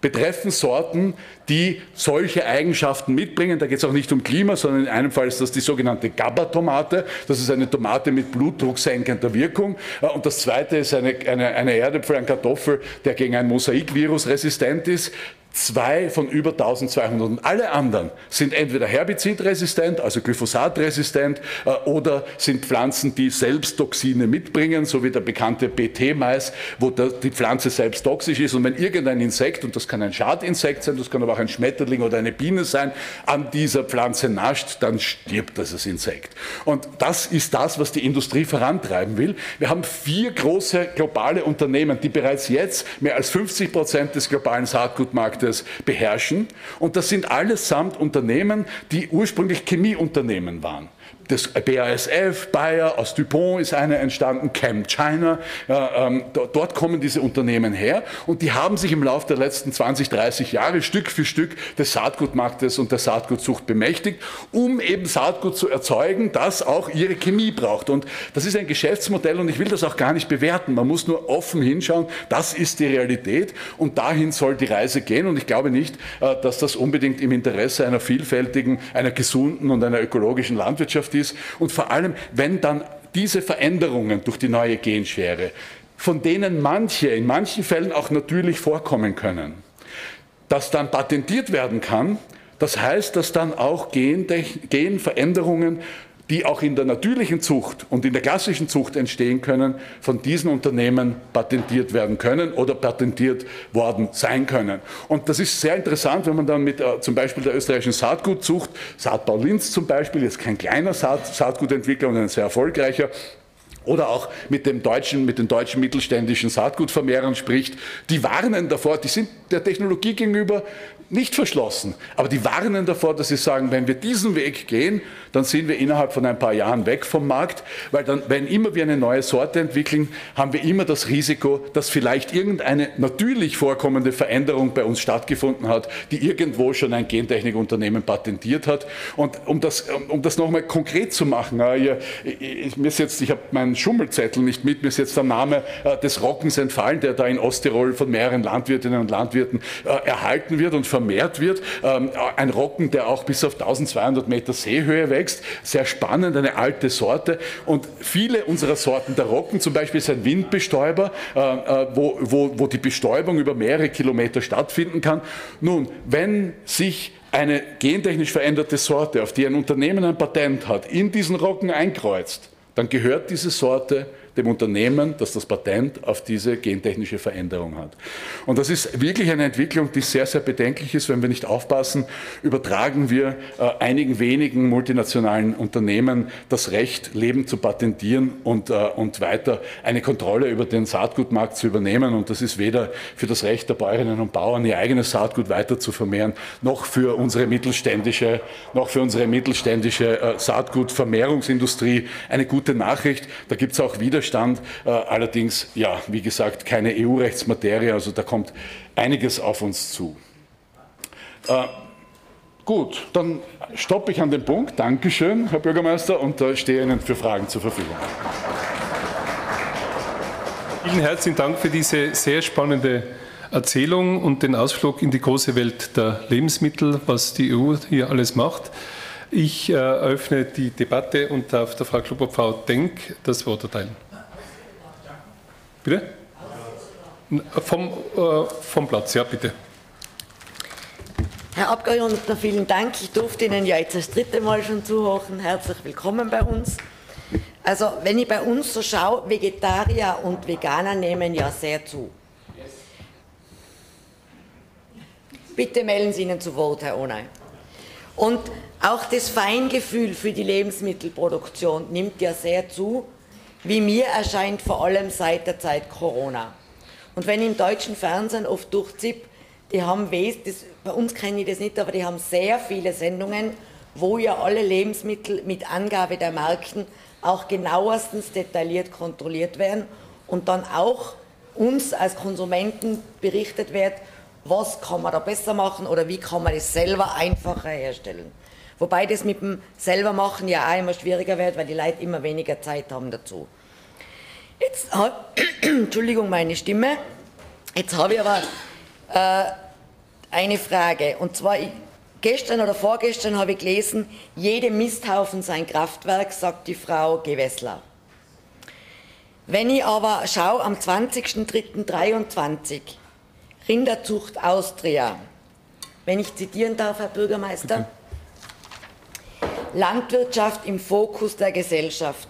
betreffen Sorten, die solche Eigenschaften mitbringen. Da geht es auch nicht um Klima, sondern in einem Fall ist das die sogenannte GABA-Tomate. Das ist eine Tomate mit blutdrucksenkender Wirkung. Äh, und das zweite ist eine, eine, eine Erdäpfel, ein Kartoffel, der gegen ein Mosaikvirus resistent ist zwei von über 1200. Und alle anderen sind entweder herbizidresistent, also glyphosatresistent, äh, oder sind Pflanzen, die selbst Toxine mitbringen, so wie der bekannte BT-Mais, wo die Pflanze selbst toxisch ist. Und wenn irgendein Insekt, und das kann ein Schadinsekt sein, das kann aber auch ein Schmetterling oder eine Biene sein, an dieser Pflanze nascht, dann stirbt das Insekt. Und das ist das, was die Industrie vorantreiben will. Wir haben vier große globale Unternehmen, die bereits jetzt mehr als 50 Prozent des globalen Saatgutmarktes Marktes beherrschen. Und das sind allesamt Unternehmen, die ursprünglich Chemieunternehmen waren das BASF, Bayer, aus Dupont ist eine entstanden, Chem China, ähm, dort kommen diese Unternehmen her und die haben sich im Laufe der letzten 20, 30 Jahre Stück für Stück des Saatgutmarktes und der Saatgutzucht bemächtigt, um eben Saatgut zu erzeugen, das auch ihre Chemie braucht. Und das ist ein Geschäftsmodell und ich will das auch gar nicht bewerten. Man muss nur offen hinschauen, das ist die Realität und dahin soll die Reise gehen und ich glaube nicht, äh, dass das unbedingt im Interesse einer vielfältigen, einer gesunden und einer ökologischen Landwirtschaft ist ist. Und vor allem, wenn dann diese Veränderungen durch die neue Genschere, von denen manche in manchen Fällen auch natürlich vorkommen können, dass dann patentiert werden kann, das heißt, dass dann auch Genveränderungen die auch in der natürlichen Zucht und in der klassischen Zucht entstehen können, von diesen Unternehmen patentiert werden können oder patentiert worden sein können. Und das ist sehr interessant, wenn man dann mit äh, zum Beispiel der österreichischen Saatgutzucht, Saatbau Linz zum Beispiel, jetzt kein kleiner Saat, Saatgutentwickler und ein sehr erfolgreicher, oder auch mit, dem deutschen, mit den deutschen mittelständischen Saatgutvermehrern spricht, die warnen davor, die sind der Technologie gegenüber nicht verschlossen, aber die warnen davor, dass sie sagen, wenn wir diesen Weg gehen, dann sind wir innerhalb von ein paar Jahren weg vom Markt, weil dann, wenn immer wir eine neue Sorte entwickeln, haben wir immer das Risiko, dass vielleicht irgendeine natürlich vorkommende Veränderung bei uns stattgefunden hat, die irgendwo schon ein Gentechnikunternehmen patentiert hat. Und um das, um das nochmal konkret zu machen, ich, mir ist jetzt, ich habe meinen Schummelzettel nicht mit, mir ist jetzt der Name äh, des Rockens entfallen, der da in Osttirol von mehreren Landwirtinnen und Landwirten äh, erhalten wird und vermehrt wird. Ähm, ein Rocken, der auch bis auf 1200 Meter Seehöhe wächst. Sehr spannend, eine alte Sorte. Und viele unserer Sorten, der Rocken zum Beispiel ist ein Windbestäuber, äh, äh, wo, wo, wo die Bestäubung über mehrere Kilometer stattfinden kann. Nun, wenn sich eine gentechnisch veränderte Sorte, auf die ein Unternehmen ein Patent hat, in diesen Rocken einkreuzt, dann gehört diese Sorte dem Unternehmen, das das Patent auf diese gentechnische Veränderung hat. Und das ist wirklich eine Entwicklung, die sehr, sehr bedenklich ist. Wenn wir nicht aufpassen, übertragen wir äh, einigen wenigen multinationalen Unternehmen das Recht, Leben zu patentieren und, äh, und weiter eine Kontrolle über den Saatgutmarkt zu übernehmen. Und das ist weder für das Recht der Bäuerinnen und Bauern, ihr eigenes Saatgut weiter zu vermehren, noch für unsere mittelständische, noch für unsere mittelständische äh, Saatgutvermehrungsindustrie eine gute Nachricht. Da gibt es auch Widerstand Stand. Äh, allerdings, ja, wie gesagt, keine EU-Rechtsmaterie, also da kommt einiges auf uns zu. Äh, gut, dann stoppe ich an dem Punkt. Dankeschön, Herr Bürgermeister, und äh, stehe Ihnen für Fragen zur Verfügung. Vielen herzlichen Dank für diese sehr spannende Erzählung und den Ausflug in die große Welt der Lebensmittel, was die EU hier alles macht. Ich eröffne die Debatte und darf der Frau Klubobfrau Denk das Wort erteilen. Bitte? Vom, äh, vom Platz, ja, bitte. Herr Abgeordneter, vielen Dank. Ich durfte Ihnen ja jetzt das dritte Mal schon zuhören. Herzlich willkommen bei uns. Also, wenn ich bei uns so schaue, Vegetarier und Veganer nehmen ja sehr zu. Bitte melden Sie Ihnen zu Wort, Herr Onay. Und auch das Feingefühl für die Lebensmittelproduktion nimmt ja sehr zu, wie mir erscheint vor allem seit der Zeit Corona. Und wenn im deutschen Fernsehen oft durchziehe, die haben das, bei uns kenne ich das nicht, aber die haben sehr viele Sendungen, wo ja alle Lebensmittel mit Angabe der Marken auch genauestens detailliert kontrolliert werden und dann auch uns als Konsumenten berichtet wird, was kann man da besser machen oder wie kann man das selber einfacher herstellen. Wobei das mit dem selber machen ja auch immer schwieriger wird, weil die Leute immer weniger Zeit haben dazu. Jetzt, Entschuldigung, meine Stimme. Jetzt habe ich aber äh, eine Frage. Und zwar, gestern oder vorgestern habe ich gelesen, jede Misthaufen sein Kraftwerk, sagt die Frau Gewessler. Wenn ich aber schaue, am 20.03.23, Rinderzucht Austria, wenn ich zitieren darf, Herr Bürgermeister. Landwirtschaft im Fokus der Gesellschaft.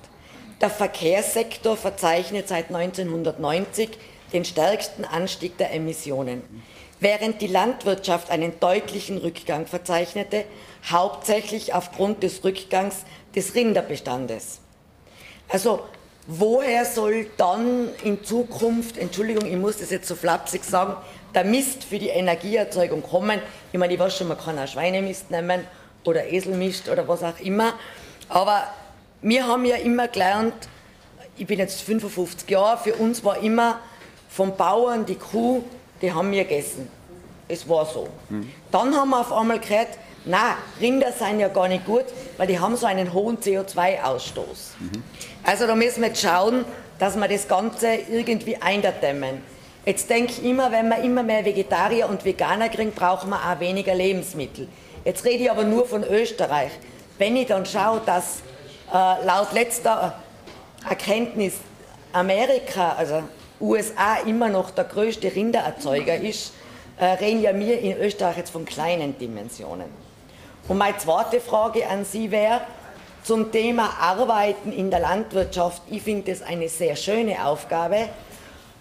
Der Verkehrssektor verzeichnet seit 1990 den stärksten Anstieg der Emissionen, während die Landwirtschaft einen deutlichen Rückgang verzeichnete, hauptsächlich aufgrund des Rückgangs des Rinderbestandes. Also woher soll dann in Zukunft, Entschuldigung, ich muss das jetzt so flapsig sagen, der Mist für die Energieerzeugung kommen? Ich meine, ich weiß schon, man kann auch Schweinemist nehmen oder Eselmist oder was auch immer, aber wir haben ja immer gelernt, ich bin jetzt 55 Jahre, für uns war immer vom Bauern die Kuh, die haben wir gegessen. Es war so. Mhm. Dann haben wir auf einmal gehört, na, Rinder sind ja gar nicht gut, weil die haben so einen hohen CO2-Ausstoß. Mhm. Also da müssen wir jetzt schauen, dass wir das Ganze irgendwie eindämmen. Jetzt denke ich immer, wenn wir immer mehr Vegetarier und Veganer kriegen, brauchen wir auch weniger Lebensmittel. Jetzt rede ich aber nur von Österreich. Wenn ich dann schaue, dass äh, laut letzter Erkenntnis Amerika, also USA immer noch der größte Rindererzeuger ist, äh, reden ja wir in Österreich jetzt von kleinen Dimensionen. Und meine zweite Frage an Sie wäre zum Thema Arbeiten in der Landwirtschaft. Ich finde das eine sehr schöne Aufgabe,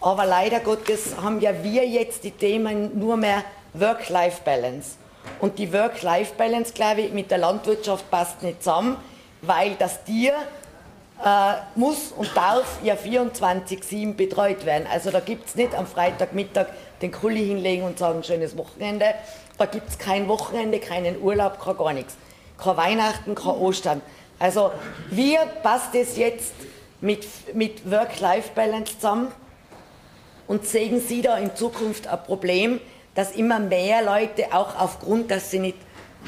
aber leider Gottes haben ja wir jetzt die Themen nur mehr Work-Life-Balance. Und die Work-Life-Balance, glaube ich, mit der Landwirtschaft passt nicht zusammen, weil das Tier äh, muss und darf ja 24-7 betreut werden. Also da gibt es nicht am Freitagmittag den Kulli hinlegen und sagen, schönes Wochenende. Da gibt es kein Wochenende, keinen Urlaub, kein gar nichts. Kein Weihnachten, kein Ostern. Also wie passt das jetzt mit, mit Work-Life-Balance zusammen? Und sehen Sie da in Zukunft ein Problem, dass immer mehr Leute auch aufgrund, dass sie nicht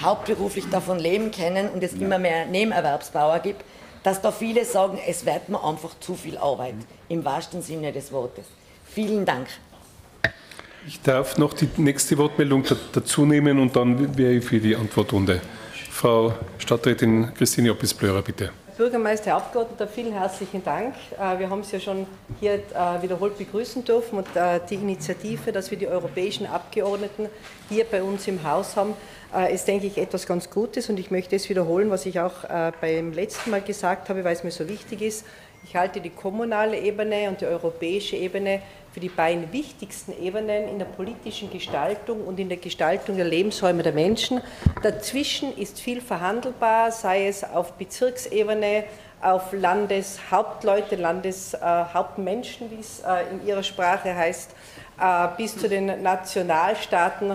hauptberuflich davon leben können und es ja. immer mehr Nebenerwerbsbauer gibt, dass da viele sagen, es wird mir einfach zu viel Arbeit, im wahrsten Sinne des Wortes. Vielen Dank. Ich darf noch die nächste Wortmeldung dazu nehmen und dann wäre ich für die Antwortrunde. Frau Stadträtin Christine Oppis-Blörer, bitte. Bürgermeister, Herr Abgeordneter, vielen herzlichen Dank. Äh, wir haben es ja schon hier äh, wiederholt begrüßen dürfen und äh, die Initiative, dass wir die europäischen Abgeordneten hier bei uns im Haus haben, ist, denke ich, etwas ganz Gutes und ich möchte es wiederholen, was ich auch beim letzten Mal gesagt habe, weil es mir so wichtig ist. Ich halte die kommunale Ebene und die europäische Ebene für die beiden wichtigsten Ebenen in der politischen Gestaltung und in der Gestaltung der Lebensräume der Menschen. Dazwischen ist viel verhandelbar, sei es auf Bezirksebene, auf Landeshauptleute, Landeshauptmenschen, wie es äh, in ihrer Sprache heißt, äh, bis zu den Nationalstaaten.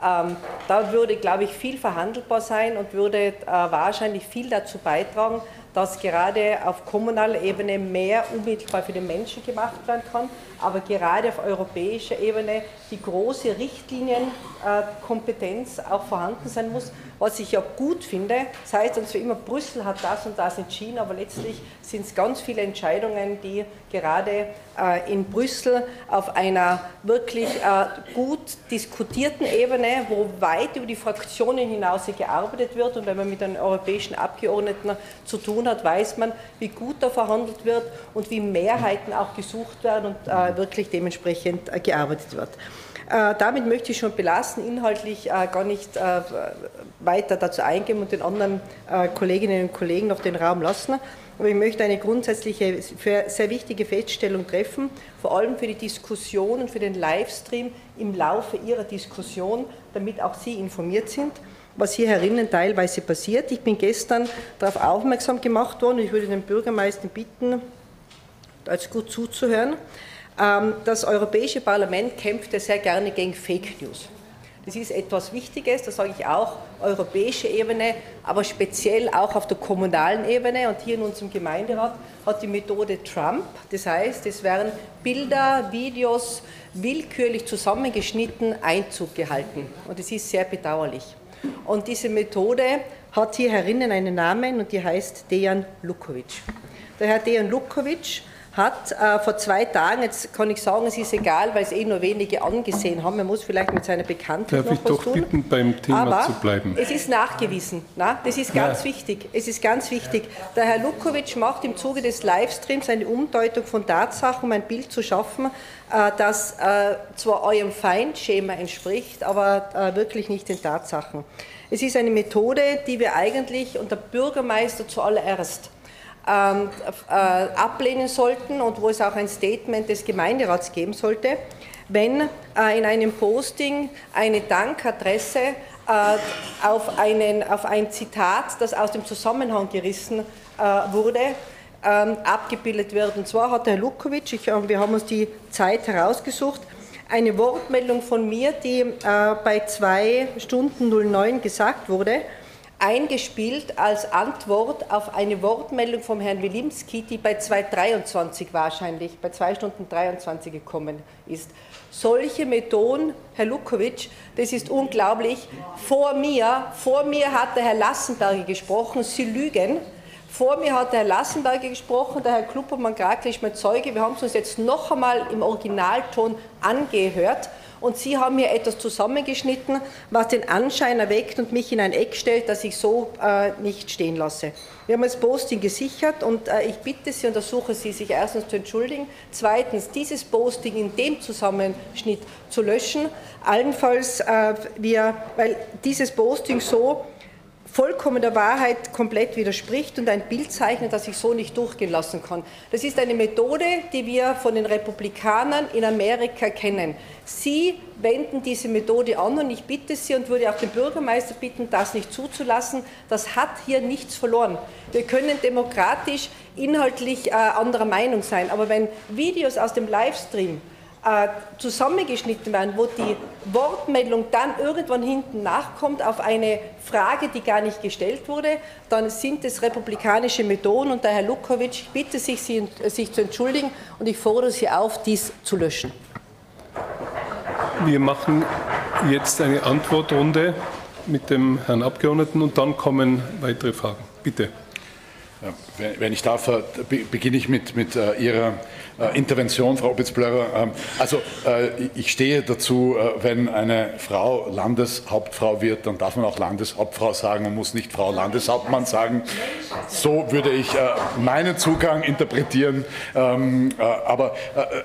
Ähm, da würde, glaube ich, viel verhandelbar sein und würde äh, wahrscheinlich viel dazu beitragen, dass gerade auf kommunaler Ebene mehr unmittelbar für den Menschen gemacht werden kann, aber gerade auf europäischer Ebene die große Richtlinienkompetenz auch vorhanden sein muss, was ich ja gut finde. Das heißt uns wie immer, Brüssel hat das und das entschieden, aber letztlich sind es ganz viele Entscheidungen, die gerade äh, in Brüssel auf einer wirklich äh, gut diskutierten Ebene, wo weit über die Fraktionen hinaus gearbeitet wird und wenn man mit den europäischen Abgeordneten zu tun hat, weiß man, wie gut da verhandelt wird und wie Mehrheiten auch gesucht werden und äh, wirklich dementsprechend gearbeitet wird. Äh, damit möchte ich schon belassen, inhaltlich äh, gar nicht äh, weiter dazu eingehen und den anderen äh, Kolleginnen und Kollegen noch den Raum lassen. Aber ich möchte eine grundsätzliche, sehr wichtige Feststellung treffen, vor allem für die Diskussion und für den Livestream im Laufe Ihrer Diskussion, damit auch Sie informiert sind was hier herinnen teilweise passiert. Ich bin gestern darauf aufmerksam gemacht worden, ich würde den Bürgermeister bitten, als gut zuzuhören. Ähm, das Europäische Parlament kämpft ja sehr gerne gegen Fake News. Das ist etwas Wichtiges, das sage ich auch, europäische Ebene, aber speziell auch auf der kommunalen Ebene. Und hier in unserem Gemeinderat hat die Methode Trump, das heißt, es werden Bilder, Videos willkürlich zusammengeschnitten Einzug gehalten. Und das ist sehr bedauerlich. Und diese Methode hat hier herinnen einen Namen und die heißt Dejan Lukovic. Der Herr Dejan Lukovic hat äh, vor zwei Tagen, jetzt kann ich sagen, es ist egal, weil es eh nur wenige angesehen haben, man muss vielleicht mit seiner Bekanntheit Darf noch ich was doch tun. bitten, beim Thema Aber zu bleiben? es ist nachgewiesen, na? das ist ganz ja. wichtig, es ist ganz wichtig. Der Herr Lukovic macht im Zuge des Livestreams eine Umdeutung von Tatsachen, um ein Bild zu schaffen, äh, das äh, zwar eurem Feindschema entspricht, aber äh, wirklich nicht den Tatsachen. Es ist eine Methode, die wir eigentlich unter Bürgermeister zuallererst ähm, äh, ablehnen sollten und wo es auch ein Statement des Gemeinderats geben sollte, wenn äh, in einem Posting eine Dankadresse äh, auf, einen, auf ein Zitat, das aus dem Zusammenhang gerissen äh, wurde, ähm, abgebildet wird. Und zwar hat Herr Lukovic, ich, äh, wir haben uns die Zeit herausgesucht, eine Wortmeldung von mir, die äh, bei 2 Stunden 09 gesagt wurde, eingespielt als Antwort auf eine Wortmeldung vom Herrn Wilimski, die bei 2.23 wahrscheinlich, bei 2 Stunden 23 gekommen ist. Solche Methoden, Herr Lukovic, das ist unglaublich. Vor mir, vor mir hat der Herr Lassenberger gesprochen, Sie lügen. Vor mir hat der Herr Lassenberger gesprochen, der Herr Kluppermann-Grakl ist mein Zeuge. Wir haben es uns jetzt noch einmal im Originalton angehört und Sie haben hier etwas zusammengeschnitten, was den Anschein erweckt und mich in ein Eck stellt, das ich so äh, nicht stehen lasse. Wir haben das Posting gesichert und äh, ich bitte Sie und ersuche Sie, sich erstens zu entschuldigen, zweitens dieses Posting in dem Zusammenschnitt zu löschen, allenfalls äh, wir, weil dieses Posting so vollkommen der Wahrheit komplett widerspricht und ein Bild zeichnet, das ich so nicht durchgehen lassen kann. Das ist eine Methode, die wir von den Republikanern in Amerika kennen. Sie wenden diese Methode an und ich bitte Sie und würde auch den Bürgermeister bitten, das nicht zuzulassen. Das hat hier nichts verloren. Wir können demokratisch, inhaltlich äh, anderer Meinung sein, aber wenn Videos aus dem Livestream äh, zusammengeschnitten werden, wo die Wortmeldung dann irgendwann hinten nachkommt auf eine Frage, die gar nicht gestellt wurde, dann sind es republikanische Methoden und der Herr Lukowitsch bitte sich, sich zu entschuldigen und ich fordere Sie auf, dies zu löschen. Wir machen jetzt eine Antwortrunde mit dem Herrn Abgeordneten und dann kommen weitere Fragen. Bitte. Ja, wenn ich darf, äh, beginne ich mit, mit uh, Ihrer Intervention, Frau Obitzblörer. Uh, also ich stehe dazu, wenn eine Frau Landeshauptfrau wird, dann darf man auch Landeshauptfrau sagen und muss nicht Frau Landeshauptmann sagen. So würde ich meinen Zugang interpretieren. Ähm, aber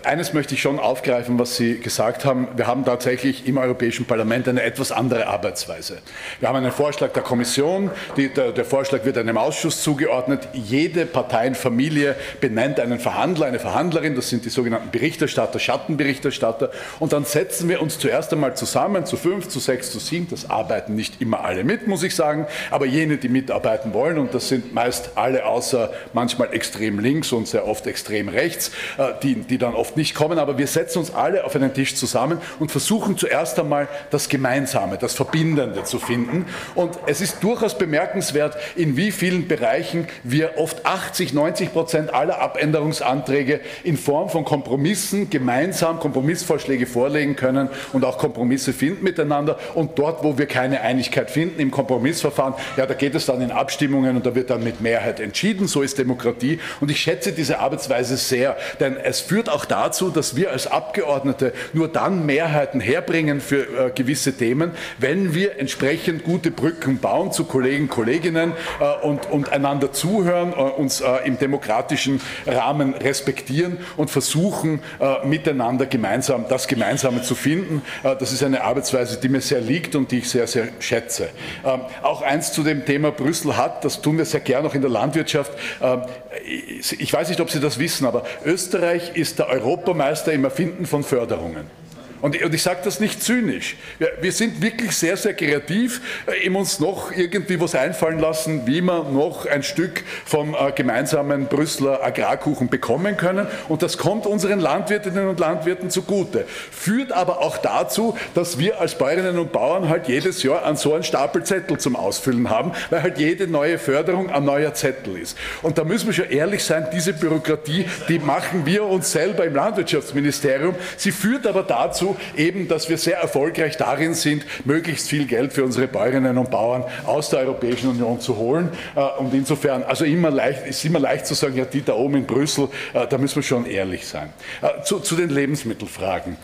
eines möchte ich schon aufgreifen, was Sie gesagt haben. Wir haben tatsächlich im Europäischen Parlament eine etwas andere Arbeitsweise. Wir haben einen Vorschlag der Kommission, die, der, der Vorschlag wird einem Ausschuss zugeordnet jede Parteienfamilie benennt einen Verhandler, eine Verhandlerin, das sind die sogenannten Berichterstatter, Schattenberichterstatter. Und dann setzen wir uns zuerst einmal zusammen, zu fünf, zu sechs, zu sieben. Das arbeiten nicht immer alle mit, muss ich sagen, aber jene, die mitarbeiten wollen, und das sind meist alle außer manchmal extrem links und sehr oft extrem rechts, äh, die, die dann oft nicht kommen. Aber wir setzen uns alle auf einen Tisch zusammen und versuchen zuerst einmal das Gemeinsame, das Verbindende zu finden. Und es ist durchaus bemerkenswert, in wie vielen Bereichen wir oft 80, 90 Prozent aller Abänderungsanträge in Form von Kompromissen gemeinsam Kompromissvorschläge vorlegen können und auch Kompromisse finden miteinander. Und dort, wo wir keine Einigkeit finden im Kompromissverfahren, ja, da geht es dann in Abstimmungen und da wird dann mit Mehrheit entschieden. So ist Demokratie. Und ich schätze diese Arbeitsweise sehr, denn es führt auch dazu, dass wir als Abgeordnete nur dann Mehrheiten herbringen für äh, gewisse Themen, wenn wir entsprechend gute Brücken bauen zu Kollegen, Kolleginnen äh, und, und einander zuhören zuhören, uns im demokratischen Rahmen respektieren und versuchen, miteinander gemeinsam das Gemeinsame zu finden. Das ist eine Arbeitsweise, die mir sehr liegt und die ich sehr, sehr schätze. Ähm, auch eins zu dem Thema Brüssel hat, das tun wir sehr gerne auch in der Landwirtschaft. Ähm, ich weiß nicht, ob Sie das wissen, aber Österreich ist der Europameister im Erfinden von Förderungen. Und, und ich sage das nicht zynisch. Wir, wir, sind wirklich sehr, sehr kreativ, äh, ihm uns noch irgendwie was einfallen lassen, wie wir noch ein Stück vom äh, gemeinsamen Brüsseler Agrarkuchen bekommen können. Und das kommt unseren Landwirtinnen und Landwirten zugute. Führt aber auch dazu, dass wir als Bäuerinnen und Bauern halt jedes Jahr an so einen Stapel Zettel zum Ausfüllen haben, weil halt jede neue Förderung ein neuer Zettel ist. Und da müssen wir schon ehrlich sein, diese Bürokratie, die machen wir uns selber im Landwirtschaftsministerium. Sie führt aber dazu, eben, dass wir sehr erfolgreich darin sind, möglichst viel Geld für unsere Bäuerinnen und Bauern aus der Europäischen Union zu holen. Äh, und insofern, also immer leicht, ist immer leicht zu sagen, ja, die da oben in Brüssel, äh, da müssen wir schon ehrlich sein. Äh, zu, zu den Lebensmittelfragen.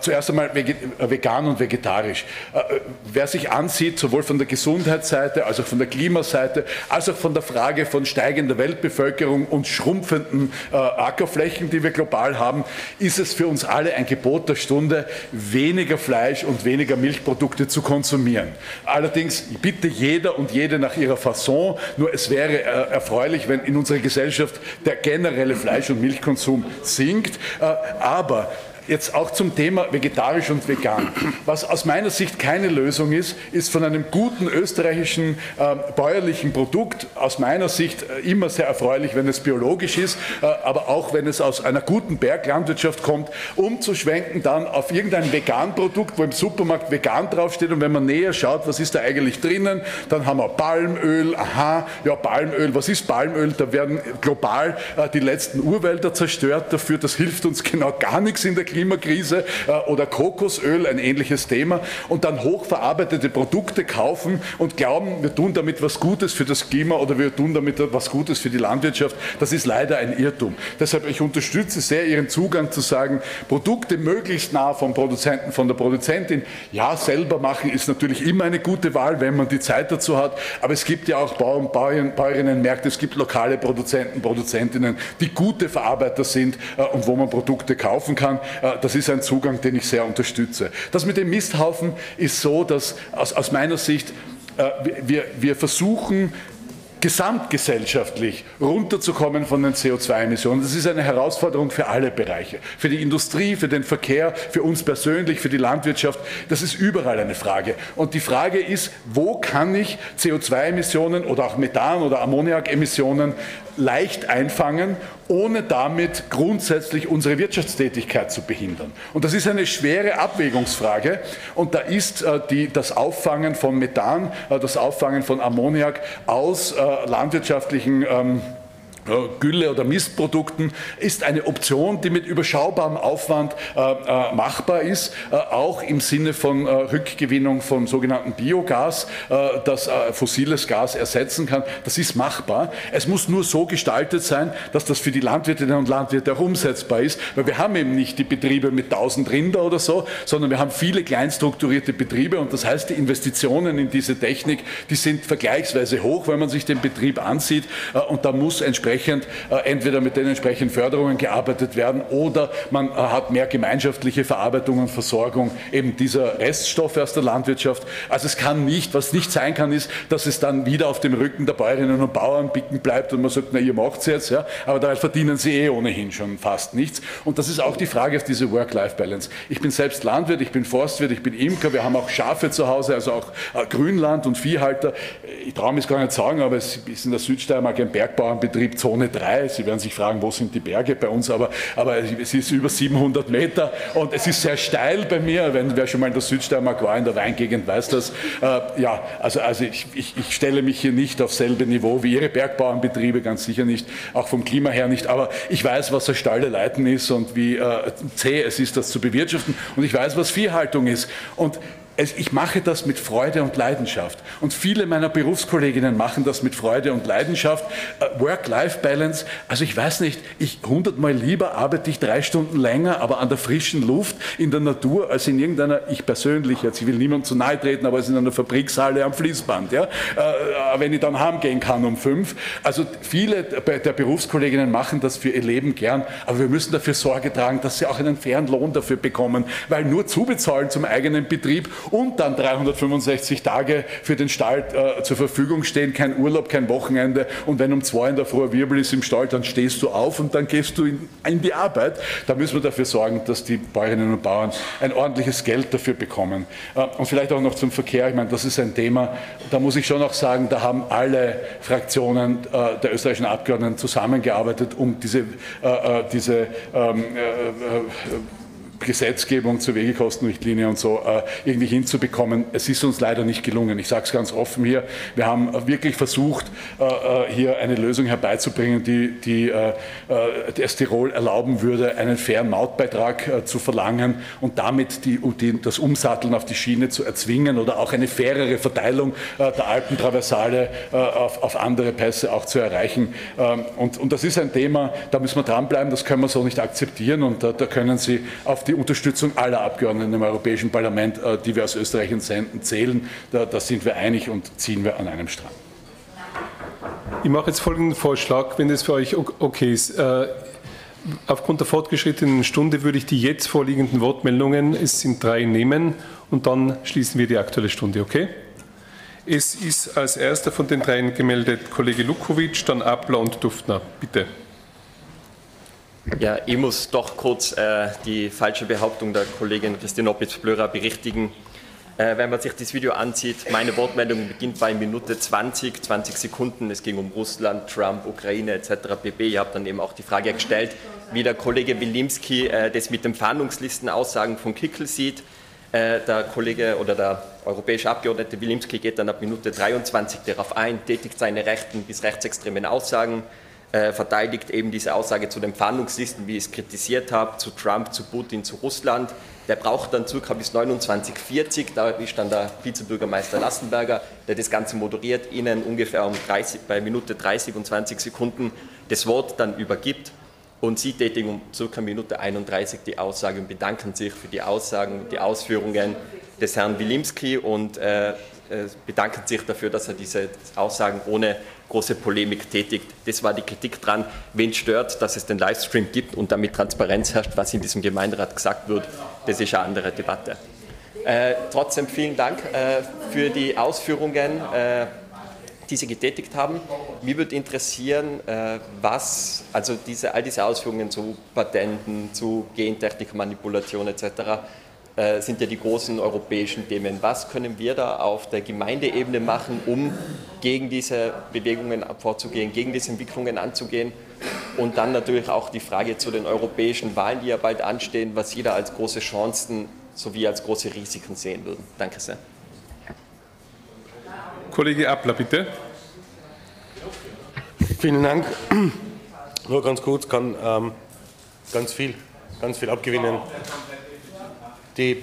Zuerst einmal vegan und vegetarisch. Wer sich ansieht, sowohl von der Gesundheitsseite, als auch von der Klimaseite, als auch von der Frage von steigender Weltbevölkerung und schrumpfenden Ackerflächen, die wir global haben, ist es für uns alle ein Gebot der Stunde, weniger Fleisch und weniger Milchprodukte zu konsumieren. Allerdings bitte jeder und jede nach ihrer Fasson, nur es wäre äh, erfreulich, wenn in unserer Gesellschaft der generelle Fleisch- und Milchkonsum sinkt. Äh, aber Jetzt auch zum Thema vegetarisch und vegan. Was aus meiner Sicht keine Lösung ist, ist von einem guten österreichischen äh, bäuerlichen Produkt aus meiner Sicht äh, immer sehr erfreulich, wenn es biologisch ist, äh, aber auch wenn es aus einer guten Berglandwirtschaft kommt, umzuschwenken dann auf irgendein Veganprodukt, wo im Supermarkt vegan draufsteht und wenn man näher schaut, was ist da eigentlich drinnen, dann haben wir Palmöl, aha, ja Palmöl, was ist Palmöl? Da werden global äh, die letzten Urwälder zerstört dafür, das hilft uns genau gar nichts in der Klimakrise äh, oder Kokosöl, ein ähnliches Thema, und dann hochverarbeitete Produkte kaufen und glauben, wir tun damit was Gutes für das Klima oder wir tun damit was Gutes für die Landwirtschaft, das ist leider ein Irrtum. Deshalb, ich unterstütze sehr Ihren Zugang zu sagen, Produkte möglichst nah vom Produzenten, von der Produzentin, ja, selber machen ist natürlich immer eine gute Wahl, wenn man die Zeit dazu hat, aber es gibt ja auch Bauern, Bäuerinnen, Bäuerinnenmärkte, es gibt lokale Produzenten, Produzentinnen, die gute Verarbeiter sind äh, und wo man Produkte kaufen kann. Äh, das ist ein Zugang, den ich sehr unterstütze. Das mit dem Misthaufen ist so, dass aus, aus meiner Sicht äh, wir, wir versuchen, gesamtgesellschaftlich runterzukommen von den CO2-Emissionen. Das ist eine Herausforderung für alle Bereiche, für die Industrie, für den Verkehr, für uns persönlich, für die Landwirtschaft. Das ist überall eine Frage. Und die Frage ist, wo kann ich CO2-Emissionen oder auch Methan- oder Ammoniak-Emissionen leicht einfangen, ohne damit grundsätzlich unsere Wirtschaftstätigkeit zu behindern. Und das ist eine schwere Abwägungsfrage. Und da ist äh, die, das Auffangen von Methan, äh, das Auffangen von Ammoniak aus äh, landwirtschaftlichen ähm, Gülle oder Mistprodukten ist eine Option, die mit überschaubarem Aufwand äh, äh, machbar ist, äh, auch im Sinne von äh, Rückgewinnung von sogenannten Biogas, äh, das äh, fossiles Gas ersetzen kann. Das ist machbar. Es muss nur so gestaltet sein, dass das für die Landwirtinnen und Landwirte auch umsetzbar ist, weil wir haben eben nicht die Betriebe mit 1000 Rinder oder so, sondern wir haben viele kleinstrukturierte Betriebe und das heißt, die Investitionen in diese Technik, die sind vergleichsweise hoch, wenn man sich den Betrieb ansieht und da muss entsprechend entsprechend äh, entweder mit den entsprechenden Förderungen gearbeitet werden oder man äh, hat mehr gemeinschaftliche Verarbeitung und Versorgung eben dieser Reststoffe aus der Landwirtschaft. Also es kann nicht, was nicht sein kann, ist, dass es dann wieder auf dem Rücken der Bäuerinnen und Bauern bicken bleibt und man sagt, na ihr macht es jetzt, ja, aber dabei verdienen sie eh ohnehin schon fast nichts. Und das ist auch die Frage auf diese Work-Life-Balance. Ich bin selbst Landwirt, ich bin Forstwirt, ich bin Imker, wir haben auch Schafe zu Hause, also auch äh, Grünland und Viehhalter. Ich traue mich gar nicht sagen, aber es ist in der Südsteiermark ein Bergbauernbetrieb, Zone 3. Sie werden sich fragen, wo sind die Berge bei uns, aber, aber es ist über 700 Meter und es ist sehr steil bei mir. Wenn wer schon mal in der Südsteiermark war, in der Weingegend, weiß das. Äh, ja, also, also ich, ich, ich, stelle mich hier nicht auf selbe Niveau wie Ihre Bergbauernbetriebe, ganz sicher nicht, auch vom Klima her nicht, aber ich weiß, was ein Stalle leiten ist und wie äh, zäh es ist, das zu bewirtschaften und ich weiß, was Viehhaltung ist. Und ich mache das mit Freude und Leidenschaft. Und viele meiner Berufskolleginnen machen das mit Freude und Leidenschaft. Äh, Work-Life-Balance, also ich weiß nicht, ich hundertmal lieber arbeite ich drei Stunden länger, aber an der frischen Luft, in der Natur, als in irgendeiner, ich persönlich, jetzt, ich will niemandem zu nahe treten, aber als in einer Fabrikshalle am Fließband, ja, äh, wenn ich dann heimgehen kann um fünf. Also viele der Berufskolleginnen machen das für ihr Leben gern, aber wir müssen dafür Sorge tragen, dass sie auch einen fairen Lohn dafür bekommen, weil nur zubezahlen zum eigenen Betrieb und dann 365 Tage für den Stall äh, zur Verfügung stehen, kein Urlaub, kein Wochenende und wenn um zwei in der Früh Wirbel ist im Stall, dann stehst du auf und dann gehst du in, in die Arbeit. Da müssen wir dafür sorgen, dass die Bäuerinnen und Bauern ein ordentliches Geld dafür bekommen. Äh, und vielleicht auch noch zum Verkehr, ich meine, das ist ein Thema, da muss ich schon auch sagen, da haben alle Fraktionen äh, der österreichischen Abgeordneten zusammengearbeitet, um diese, äh, äh diese ähm, äh, Gesetzgebung zur Wegekostenrichtlinie und so äh, irgendwie hinzubekommen. Es ist uns leider nicht gelungen. Ich sage es ganz offen hier. Wir haben wirklich versucht, äh, äh hier eine Lösung herbeizubringen, die, die äh, äh Tirol erlauben würde, einen fairen Mautbeitrag äh, zu verlangen und damit die, die, das Umsatteln auf die Schiene zu erzwingen oder auch eine fairere Verteilung der Alpentraversale auf, auf, andere Pässe auch zu erreichen. Ähm, und, und, das ist ein Thema, da müssen wir dranbleiben, das können wir so nicht akzeptieren und da können Sie auf die Unterstützung aller Abgeordneten im Europäischen Parlament, äh, die wir aus Österreich und Senden zählen. Da, da sind wir einig und ziehen wir an einem Strang. Ich mache jetzt folgenden Vorschlag, wenn das für euch okay ist. Äh, aufgrund der fortgeschrittenen Stunde würde ich die jetzt vorliegenden Wortmeldungen, es sind drei, nehmen und dann schließen wir die aktuelle Stunde, okay? Es ist als erster von den dreien gemeldet Kollege Lukowitsch, dann Abler und Duftner. Bitte. Ja, ich muss doch kurz äh, die falsche Behauptung der Kollegin Christine Opitz-Blörer berichtigen. Äh, wenn man sich das Video ansieht, meine Wortmeldung beginnt bei Minute 20, 20 Sekunden. Es ging um Russland, Trump, Ukraine etc. pp. Ich habe dann eben auch die Frage gestellt, wie der Kollege Wilimski äh, das mit den Fahndungslistenaussagen von Kickel sieht. Äh, der Kollege oder der europäische Abgeordnete Wilimski geht dann ab Minute 23 darauf ein, tätigt seine rechten bis rechtsextremen Aussagen äh, verteidigt eben diese Aussage zu den Fahndungslisten, wie ich es kritisiert habe, zu Trump, zu Putin, zu Russland. Der braucht dann circa bis 2940, da ist dann der Vizebürgermeister Lassenberger, der das Ganze moderiert, Ihnen ungefähr um 30, bei Minute 30 und 20 Sekunden das Wort dann übergibt. Und Sie tätigen um circa Minute 31 die Aussage und bedanken sich für die Aussagen, die Ausführungen des Herrn Wilimski und äh, bedanken sich dafür, dass er diese Aussagen ohne große Polemik tätigt. Das war die Kritik dran. Wen stört, dass es den Livestream gibt und damit Transparenz herrscht, was in diesem Gemeinderat gesagt wird, das ist eine andere Debatte. Äh, trotzdem vielen Dank äh, für die Ausführungen, äh, die Sie getätigt haben. Mich würde interessieren, äh, was, also diese, all diese Ausführungen zu Patenten, zu Gentechnikmanipulation etc., äh, sind ja die großen europäischen Themen. Was können wir da auf der Gemeindeebene machen, um gegen diese Bewegungen vorzugehen, gegen diese Entwicklungen anzugehen? Und dann natürlich auch die Frage zu den europäischen Wahlen, die ja bald anstehen, was Sie da als große Chancen sowie als große Risiken sehen würden. Danke sehr. Kollege Appler, bitte. Vielen Dank. Nur ganz kurz, kann ähm, ganz viel, ganz viel abgewinnen die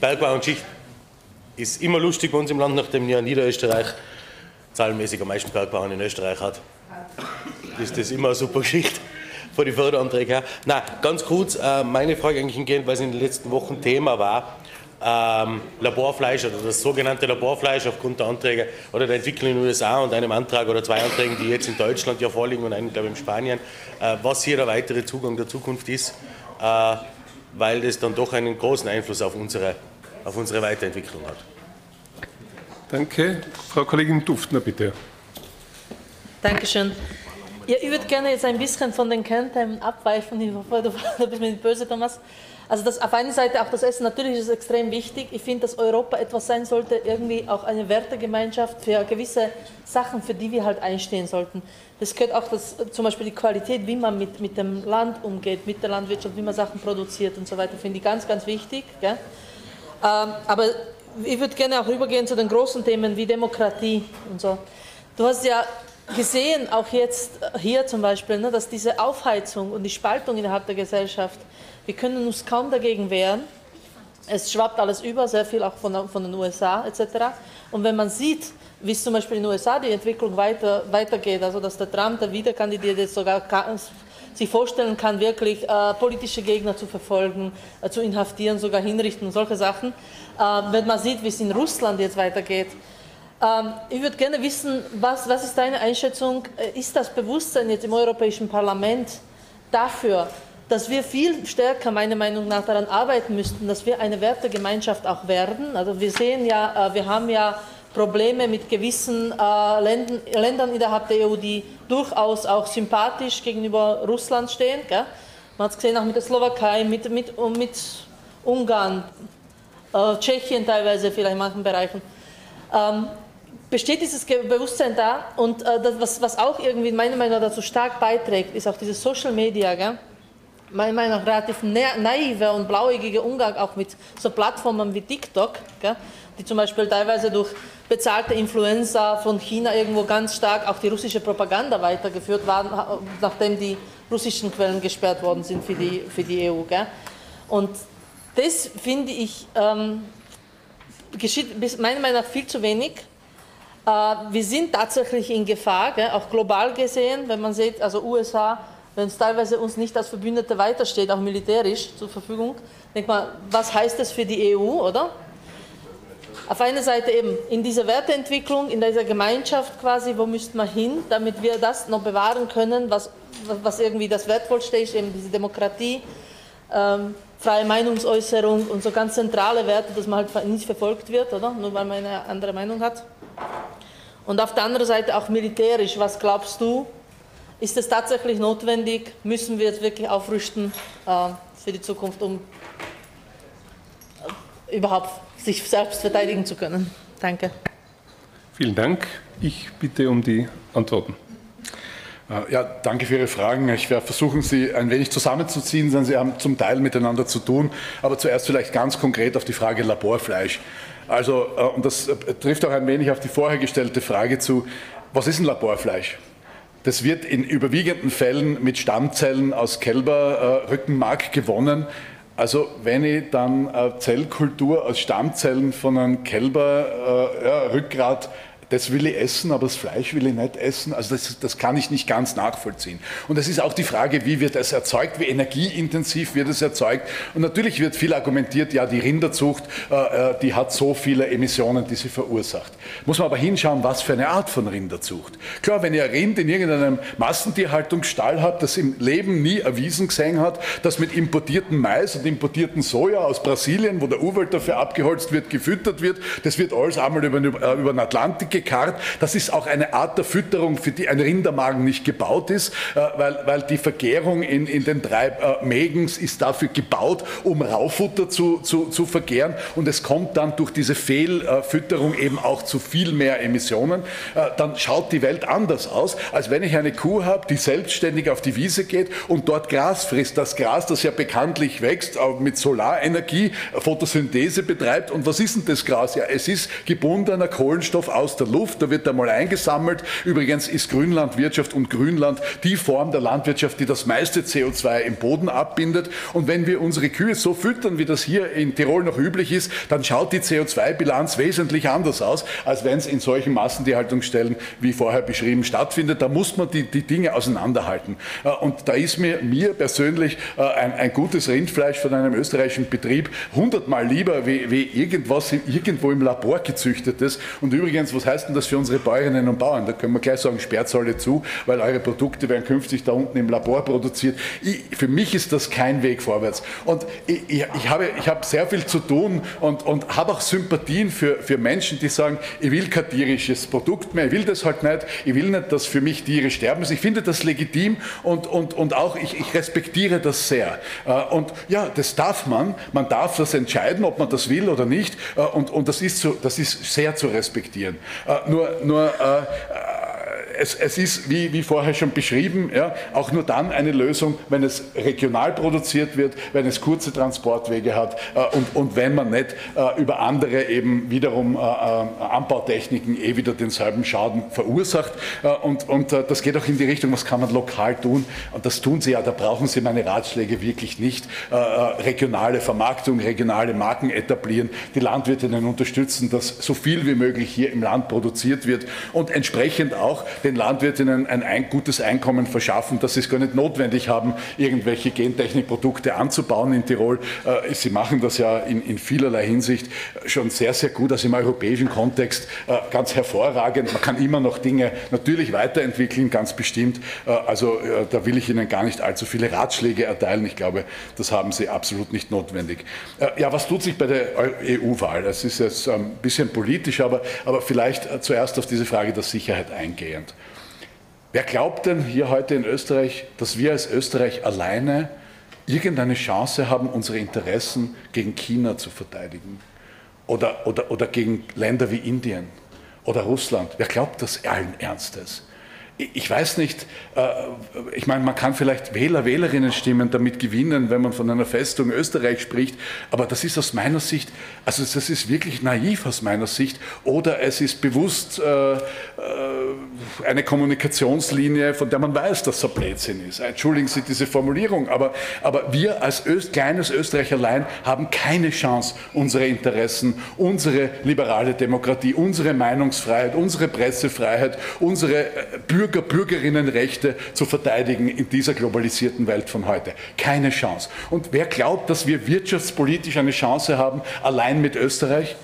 Bergbau und Schicht ist immer lustig bei uns im Land, nachdem ja Niederösterreich zahlenmäßig am meisten Bergbauern in Österreich hat. Ist das immer eine super Geschichte von den Förderanträgen her. Na, ganz kurz, äh, meine Frage eigentlich hingehend, weil es in den letzten Wochen Thema war, ähm, Laborfleisch oder das sogenannte Laborfleisch aufgrund der Anträge oder der Entwicklung in den USA und einem Antrag oder zwei Anträgen, die jetzt in Deutschland ja vorliegen und einen, glaube ich, in Spanien, äh, was hier der weitere Zugang der Zukunft ist. Äh, weil das dann doch einen großen Einfluss auf unsere, auf unsere Weiterentwicklung hat. Danke. Frau Kollegin Duftner, bitte. Dankeschön. Ja, ich würde gerne jetzt ein bisschen von den Kernthemen abweichen. Ich hoffe, du bist mir nicht böse, Thomas. Also das, auf einer Seite auch das Essen, natürlich ist extrem wichtig. Ich finde, dass Europa etwas sein sollte, irgendwie auch eine Wertegemeinschaft für gewisse Sachen, für die wir halt einstehen sollten. Das gehört auch das, zum Beispiel die Qualität, wie man mit, mit dem Land umgeht, mit der Landwirtschaft, wie man Sachen produziert und so weiter, finde ich ganz, ganz wichtig. Gell? Ähm, aber ich würde gerne auch rübergehen zu den großen Themen wie Demokratie und so. Du hast ja gesehen, auch jetzt hier zum Beispiel, ne, dass diese Aufheizung und die Spaltung innerhalb der Gesellschaft wir können uns kaum dagegen wehren. Es schwappt alles über, sehr viel auch von, von den USA etc. Und wenn man sieht, wie es zum Beispiel in den USA die Entwicklung weiter, weitergeht, also dass der Trump, der Wiederkandidat jetzt sogar sich vorstellen kann, wirklich äh, politische Gegner zu verfolgen, äh, zu inhaftieren, sogar hinrichten und solche Sachen. Äh, wenn man sieht, wie es in Russland jetzt weitergeht. Ähm, ich würde gerne wissen, was, was ist deine Einschätzung? Äh, ist das Bewusstsein jetzt im Europäischen Parlament dafür, dass wir viel stärker, meiner Meinung nach, daran arbeiten müssten, dass wir eine Wertegemeinschaft auch werden? Also wir sehen ja, äh, wir haben ja Probleme mit gewissen äh, Ländern, innerhalb der EU, die durchaus auch sympathisch gegenüber Russland stehen. Man hat es gesehen auch mit der Slowakei, mit, mit, mit Ungarn, äh, Tschechien teilweise vielleicht in manchen Bereichen. Ähm, besteht dieses Bewusstsein da und äh, das, was, was auch irgendwie meiner Meinung nach dazu stark beiträgt, ist auch dieses Social Media. Gell? Meiner Meinung nach relativ naive und blauäugige Umgang auch mit so Plattformen wie TikTok, gell, die zum Beispiel teilweise durch bezahlte Influencer von China irgendwo ganz stark auch die russische Propaganda weitergeführt waren, nachdem die russischen Quellen gesperrt worden sind für die, für die EU. Gell. Und das finde ich, ähm, geschieht meiner Meinung nach viel zu wenig. Äh, wir sind tatsächlich in Gefahr, gell, auch global gesehen, wenn man sieht, also USA, wenn es teilweise uns nicht als Verbündete weitersteht, auch militärisch zur Verfügung, denk mal, was heißt das für die EU, oder? Auf einer Seite eben in dieser Werteentwicklung, in dieser Gemeinschaft quasi, wo müsste man hin, damit wir das noch bewahren können, was, was irgendwie das Wertvollste ist, eben diese Demokratie, ähm, freie Meinungsäußerung und so ganz zentrale Werte, dass man halt nicht verfolgt wird, oder? Nur weil man eine andere Meinung hat. Und auf der anderen Seite auch militärisch, was glaubst du, ist es tatsächlich notwendig? Müssen wir jetzt wirklich aufrüsten äh, für die Zukunft, um äh, überhaupt sich selbst verteidigen zu können? Danke. Vielen Dank. Ich bitte um die Antworten. Äh, ja, danke für Ihre Fragen. Ich werde versuchen, sie ein wenig zusammenzuziehen, denn sie haben zum Teil miteinander zu tun. Aber zuerst vielleicht ganz konkret auf die Frage Laborfleisch. Also, äh, und das trifft auch ein wenig auf die vorher gestellte Frage zu, was ist ein Laborfleisch? Das wird in überwiegenden Fällen mit Stammzellen aus Kälberrückenmark äh, gewonnen. Also wenn ich dann eine Zellkultur aus Stammzellen von einem Kälberrückgrat äh, das will ich essen, aber das Fleisch will ich nicht essen. Also das, das kann ich nicht ganz nachvollziehen. Und es ist auch die Frage, wie wird es erzeugt, wie energieintensiv wird es erzeugt. Und natürlich wird viel argumentiert, ja, die Rinderzucht, äh, äh, die hat so viele Emissionen, die sie verursacht. Muss man aber hinschauen, was für eine Art von Rinderzucht. Klar, wenn ihr Rind in irgendeinem Massentierhaltungsstall habt, das im Leben nie erwiesen gesehen hat, dass mit importierten Mais und importierten Soja aus Brasilien, wo der Urwald dafür abgeholzt wird, gefüttert wird, das wird alles einmal über, über den Atlantik gekarrt. Das ist auch eine Art der Fütterung, für die ein Rindermagen nicht gebaut ist, äh, weil, weil die Vergärung in, in den drei äh, Mägens ist dafür gebaut, um Raufutter zu, zu, zu vergären und es kommt dann durch diese Fehlfütterung eben auch zu viel mehr Emissionen. Äh, dann schaut die Welt anders aus, als wenn ich eine Kuh habe, die selbstständig auf die Wiese geht und dort Gras frisst. Das Gras, das ja bekanntlich wächst, mit Solarenergie, Photosynthese betreibt. Und was ist denn das Gras? Ja, es ist gebundener Kohlenstoff aus der Luft, da wird einmal eingesammelt. Übrigens ist Grünlandwirtschaft und Grünland die Form der Landwirtschaft, die das meiste CO2 im Boden abbindet. Und wenn wir unsere Kühe so füttern, wie das hier in Tirol noch üblich ist, dann schaut die CO2-Bilanz wesentlich anders aus, als wenn es in solchen Massentierhaltungsstellen, wie vorher beschrieben, stattfindet. Da muss man die, die Dinge auseinanderhalten. Äh, und da ist mir, mir persönlich äh, ein, ein gutes Rindfleisch von einem österreichischen Betrieb hundertmal lieber wie, wie irgendwas irgendwo im Labor gezüchtetes. Und übrigens, was heißt heißt denn das für unsere Bäuerinnen und Bauern? Da können wir gleich sagen, sperrt alle zu, weil eure Produkte werden künftig da unten im Labor produziert. Ich, für mich ist das kein Weg vorwärts. Und ich, ich, ich habe, ich habe sehr viel zu tun und, und habe auch Sympathien für, für Menschen, die sagen, ich will kein tierisches Produkt mehr, ich will das halt nicht, ich will nicht, dass für mich Tiere sterben müssen. Ich finde das legitim und, und, und auch ich, ich respektiere das sehr. Äh, und ja, das darf man, man darf das entscheiden, ob man das will oder nicht und, und das, ist zu, das ist sehr zu respektieren. Äh, nur nur äh, es, es ist, wie, wie vorher schon beschrieben, ja, auch nur dann eine Lösung, wenn es regional produziert wird, wenn es kurze Transportwege hat äh, und, und wenn man nicht äh, über andere eben wiederum äh, äh Anbautechniken eh wieder denselben Schaden verursacht. Äh, und, und äh, das geht auch in die Richtung, was kann man lokal tun? Und das tun Sie ja, da brauchen Sie meine Ratschläge wirklich nicht. regionale Vermarktung, regionale Marken etablieren, die Landwirtinnen unterstützen, dass so viel wie möglich hier im Land produziert wird und entsprechend auch den Landwirtinnen ein, ein gutes Einkommen verschaffen, dass sie es gar nicht notwendig haben, irgendwelche Gentechnikprodukte anzubauen in Tirol. Äh, sie machen das ja in, in vielerlei Hinsicht schon sehr, sehr gut, also im europäischen Kontext äh, ganz hervorragend. Man kann immer noch Dinge natürlich weiterentwickeln, ganz bestimmt. Äh, also da will ich Ihnen gar nicht allzu viele Ratschläge erteilen. Ich glaube, das haben Sie absolut nicht notwendig. Ja, was tut sich bei der EU-Wahl? Das ist jetzt ein bisschen politisch, aber, aber vielleicht zuerst auf diese Frage der Sicherheit eingehend. Wer glaubt denn hier heute in Österreich, dass wir als Österreich alleine irgendeine Chance haben, unsere Interessen gegen China zu verteidigen? Oder, oder, oder gegen Länder wie Indien oder Russland? Wer glaubt das allen Ernstes? Ich weiß nicht, äh, ich meine, man kann vielleicht Wähler, Wählerinnen stimmen damit gewinnen, wenn man von einer Festung Österreich spricht, aber das ist aus meiner Sicht, also das ist wirklich naiv aus meiner Sicht, oder es ist bewusst äh, äh, eine Kommunikationslinie, von der man weiß, dass es ein Blödsinn ist. Entschuldigen Sie diese Formulierung, aber, aber wir als Öst, kleines Österreich allein haben keine Chance, unsere Interessen, unsere liberale Demokratie, unsere Meinungsfreiheit, unsere Pressefreiheit, unsere Bürger Bürger, Bürgerinnenrechte zu verteidigen in dieser globalisierten Welt von heute. Keine Chance. Und wer glaubt, dass wir wirtschaftspolitisch eine Chance haben, allein mit Österreich?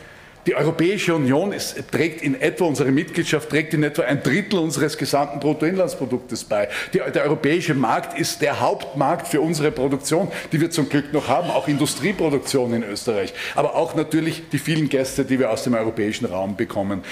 Die Europäische Union ist, trägt in etwa, unsere Mitgliedschaft trägt in etwa ein Drittel unseres gesamten Bruttoinlandsproduktes bei. Die, der europäische Markt ist der Hauptmarkt für unsere Produktion, die wir zum Glück noch haben, auch Industrieproduktion in Österreich, aber auch natürlich die vielen Gäste, die wir aus dem europäischen Raum bekommen.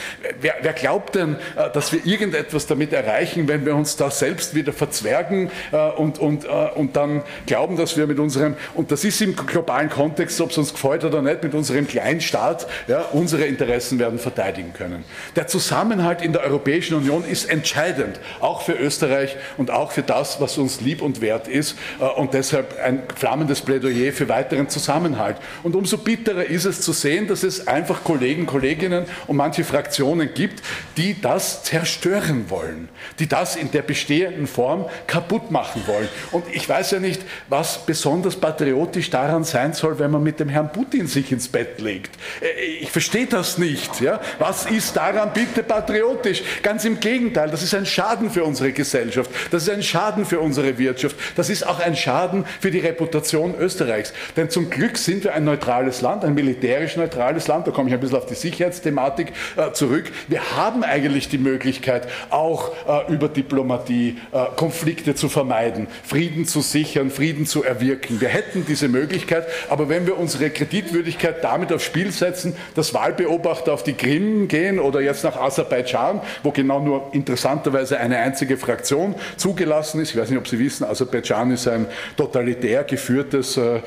Wer, wer glaubt denn, äh, dass wir irgendetwas damit erreichen, wenn wir uns da selbst wieder verzwergen äh, und, und, äh, und dann glauben, dass wir mit unserem, und das ist im globalen Kontext, ob es uns gefällt oder nicht, mit unserem Kleinstaat, ja, unsere Interessen werden verteidigen können. Der Zusammenhalt in der Europäischen Union ist entscheidend, auch für Österreich und auch für das, was uns lieb und wert ist. Äh, und deshalb ein flammendes Plädoyer für weiteren Zusammenhalt. Und umso bitterer ist es zu sehen, dass es einfach Kollegen, Kolleginnen und manche Fraktionen gibt, die das zerstören wollen, die das in der bestehenden Form kaputt machen wollen. Und ich weiß ja nicht, was besonders patriotisch daran sein soll, wenn man mit dem Herrn Putin sich ins Bett legt. Äh, ich verstehe verstehe das nicht. Ja? Was ist daran bitte patriotisch? Ganz im Gegenteil, das ist ein Schaden für unsere Gesellschaft, das ist ein Schaden für unsere Wirtschaft, das ist auch ein Schaden für die Reputation Österreichs. Denn zum Glück sind wir ein neutrales Land, ein militärisch neutrales Land, da komme ich ein bisschen auf die Sicherheitsthematik äh, zurück. Wir haben eigentlich die Möglichkeit, auch äh, über Diplomatie äh, Konflikte zu vermeiden, Frieden zu sichern, Frieden zu erwirken. Wir hätten diese Möglichkeit, aber wenn wir unsere Kreditwürdigkeit damit aufs Spiel setzen, das Wahlbeobachter auf die Krim gehen oder jetzt nach Aserbaidschan, wo genau nur interessanterweise eine einzige Fraktion zugelassen ist. Ich weiß nicht, ob Sie wissen, Aserbaidschan ist ein totalitär geführtes äh, äh,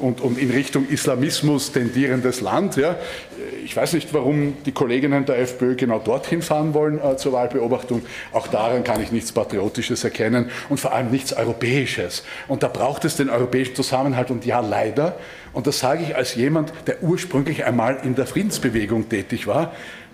und, und, in Richtung Islamismus tendierendes Land. Ja. Ich weiß nicht, warum die Kolleginnen der FPÖ genau dorthin fahren wollen äh, zur Wahlbeobachtung. Auch daran kann ich nichts Patriotisches erkennen und vor allem nichts Europäisches. Und da braucht es den europäischen Zusammenhalt. Und ja, leider und das sage ich als jemand, der ursprünglich einmal in der Friedensbewegung tätig war.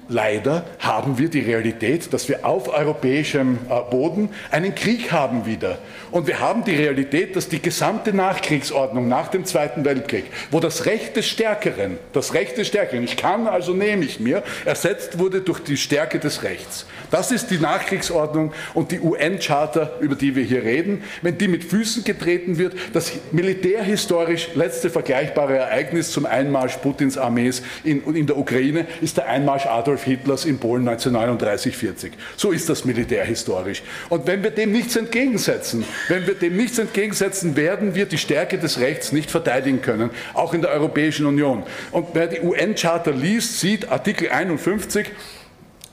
Leider haben wir die Realität, dass wir auf europäischem äh, Boden einen Krieg haben wieder. Und wir haben die Realität, dass die gesamte Nachkriegsordnung nach dem Zweiten Weltkrieg, wo das Recht des Stärkeren, das Recht des Stärkeren, ich kann, also nehme ich mir, ersetzt wurde durch die Stärke des Rechts. Das ist die Nachkriegsordnung und die UN-Charta, über die wir hier reden. Wenn die mit Füßen getreten wird, das militärhistorisch letzte vergleichbare Ereignis zum Einmarsch Putins Armees in, in der Ukraine ist der Einmarsch Adolf Hitlers in Polen 1939-40. So ist das militärhistorisch. Und wenn wir dem nichts entgegensetzen, wenn wir dem nichts entgegensetzen, werden wir die Stärke des Rechts nicht verteidigen können, auch in der Europäischen Union. Und wer die UN-Charta liest, sieht Artikel 51,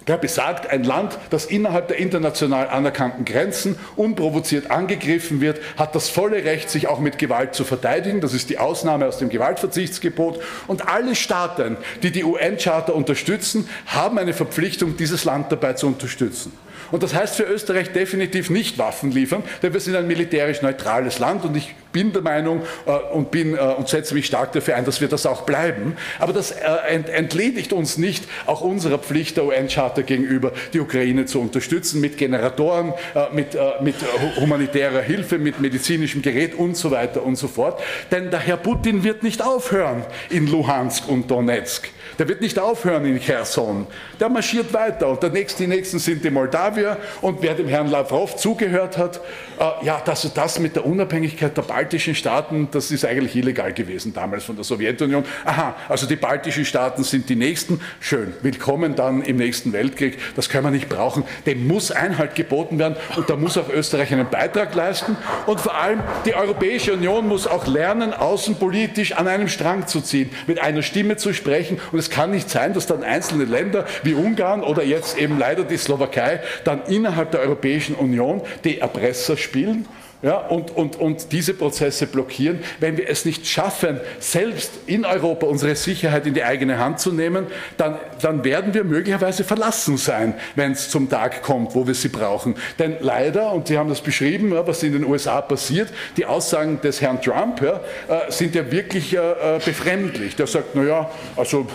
der besagt, ein Land, das innerhalb der international anerkannten Grenzen unprovoziert angegriffen wird, hat das volle Recht, sich auch mit Gewalt zu verteidigen. Das ist die Ausnahme aus dem Gewaltverzichtsgebot. Und alle Staaten, die die UN-Charta unterstützen, haben eine Verpflichtung, dieses Land dabei zu unterstützen. Und das heißt für Österreich definitiv nicht Waffen liefern, denn wir sind ein militärisch neutrales Land und ich bin der Meinung äh, und, bin, äh, und setze mich stark dafür ein, dass wir das auch bleiben. Aber das äh, ent entledigt uns nicht auch unserer Pflicht der UN-Charta gegenüber, die Ukraine zu unterstützen mit Generatoren, mit, mit humanitärer Hilfe, mit medizinischem Gerät und so weiter und so fort. Denn der Herr Putin wird nicht aufhören in Luhansk und Donetsk. Der wird nicht aufhören in Cherson. Der marschiert weiter. Und der nächste, die nächsten sind die Moldawier. Und wer dem Herrn Lavrov zugehört hat, äh, ja, dass das mit der Unabhängigkeit der baltischen Staaten, das ist eigentlich illegal gewesen damals von der Sowjetunion. Aha, also die baltischen Staaten sind die nächsten. Schön. Willkommen dann im nächsten Weltkrieg. Das können wir nicht brauchen. Dem muss Einhalt geboten werden. Und da muss auch Österreich einen Beitrag leisten. Und vor allem die Europäische Union muss auch lernen, außenpolitisch an einem Strang zu ziehen, mit einer Stimme zu sprechen. Und es kann nicht sein, dass dann einzelne Länder wie Ungarn oder jetzt eben leider die Slowakei dann innerhalb der Europäischen Union die Erpresser spielen ja, und, und, und diese Prozesse blockieren. Wenn wir es nicht schaffen, selbst in Europa unsere Sicherheit in die eigene Hand zu nehmen, dann, dann werden wir möglicherweise verlassen sein, wenn es zum Tag kommt, wo wir sie brauchen. Denn leider, und Sie haben das beschrieben, ja, was in den USA passiert, die Aussagen des Herrn Trump ja, äh, sind ja wirklich äh, äh befremdlich. Der sagt, naja, also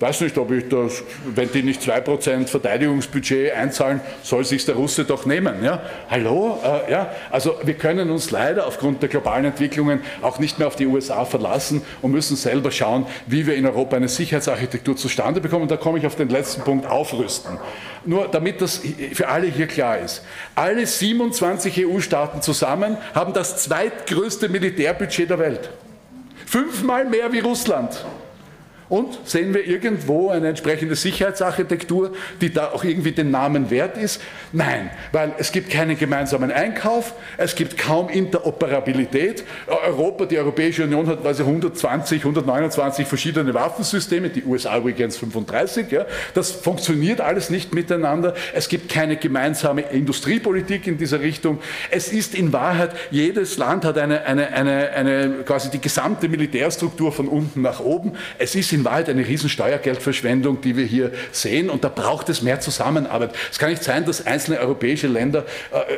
weiß nicht, ob ich das, wenn die nicht 2% Verteidigungsbudget einzahlen, soll sich der Russe doch nehmen. Ja? Hallo? Äh, ja? Also wir können können uns leider aufgrund der globalen Entwicklungen auch nicht mehr auf die USA verlassen und müssen selber schauen, wie wir in Europa eine Sicherheitsarchitektur zustande bekommen. Und da komme ich auf den letzten Punkt, aufrüsten. Nur damit das für alle hier klar ist. Alle 27 EU-Staaten zusammen haben das zweitgrößte Militärbudget der Welt. Fünfmal mehr wie Russland. Und sehen wir irgendwo eine entsprechende Sicherheitsarchitektur, die da auch irgendwie den Namen wert ist? Nein, weil es gibt keinen gemeinsamen Einkauf, es gibt kaum Interoperabilität. Europa, die Europäische Union hat also 120, 129 verschiedene Waffensysteme, die USA übrigens 35. Ja. Das funktioniert alles nicht miteinander. Es gibt keine gemeinsame Industriepolitik in dieser Richtung. Es ist in Wahrheit, jedes Land hat eine, eine, eine, eine quasi die gesamte Militärstruktur von unten nach oben. Es ist in in Wahrheit eine riesen Steuergeldverschwendung, die wir hier sehen und da braucht es mehr Zusammenarbeit. Es kann nicht sein, dass einzelne europäische Länder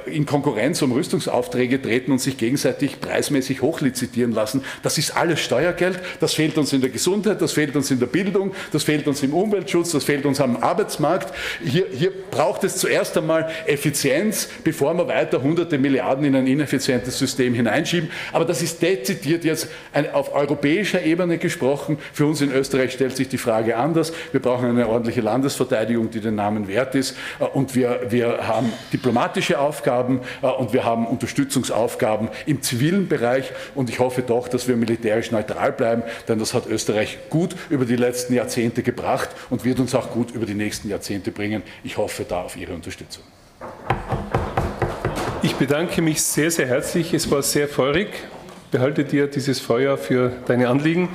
äh, in Konkurrenz um Rüstungsaufträge treten und sich gegenseitig preismäßig hochlizitieren lassen. Das ist alles Steuergeld, das fehlt uns in der Gesundheit, das fehlt uns in der Bildung, das fehlt uns im Umweltschutz, das fehlt uns am Arbeitsmarkt. Hier, hier braucht es zuerst einmal Effizienz, bevor wir weiter hunderte Milliarden in ein ineffizientes System hineinschieben. Aber das ist dezidiert jetzt ein, auf europäischer Ebene gesprochen für uns in Österreich Österreich stellt sich die Frage anders. Wir brauchen eine ordentliche Landesverteidigung, die den Namen wert ist. Äh, und wir, wir haben diplomatische Aufgaben äh, und wir haben Unterstützungsaufgaben im zivilen Bereich. Und ich hoffe doch, dass wir militärisch neutral bleiben, denn das hat Österreich gut über die letzten Jahrzehnte gebracht und wird uns auch gut über die nächsten Jahrzehnte bringen. Ich hoffe da auf Ihre Unterstützung. Ich bedanke mich sehr, sehr herzlich. Es war sehr feurig. Behalte dir dieses Feuer für deine Anliegen.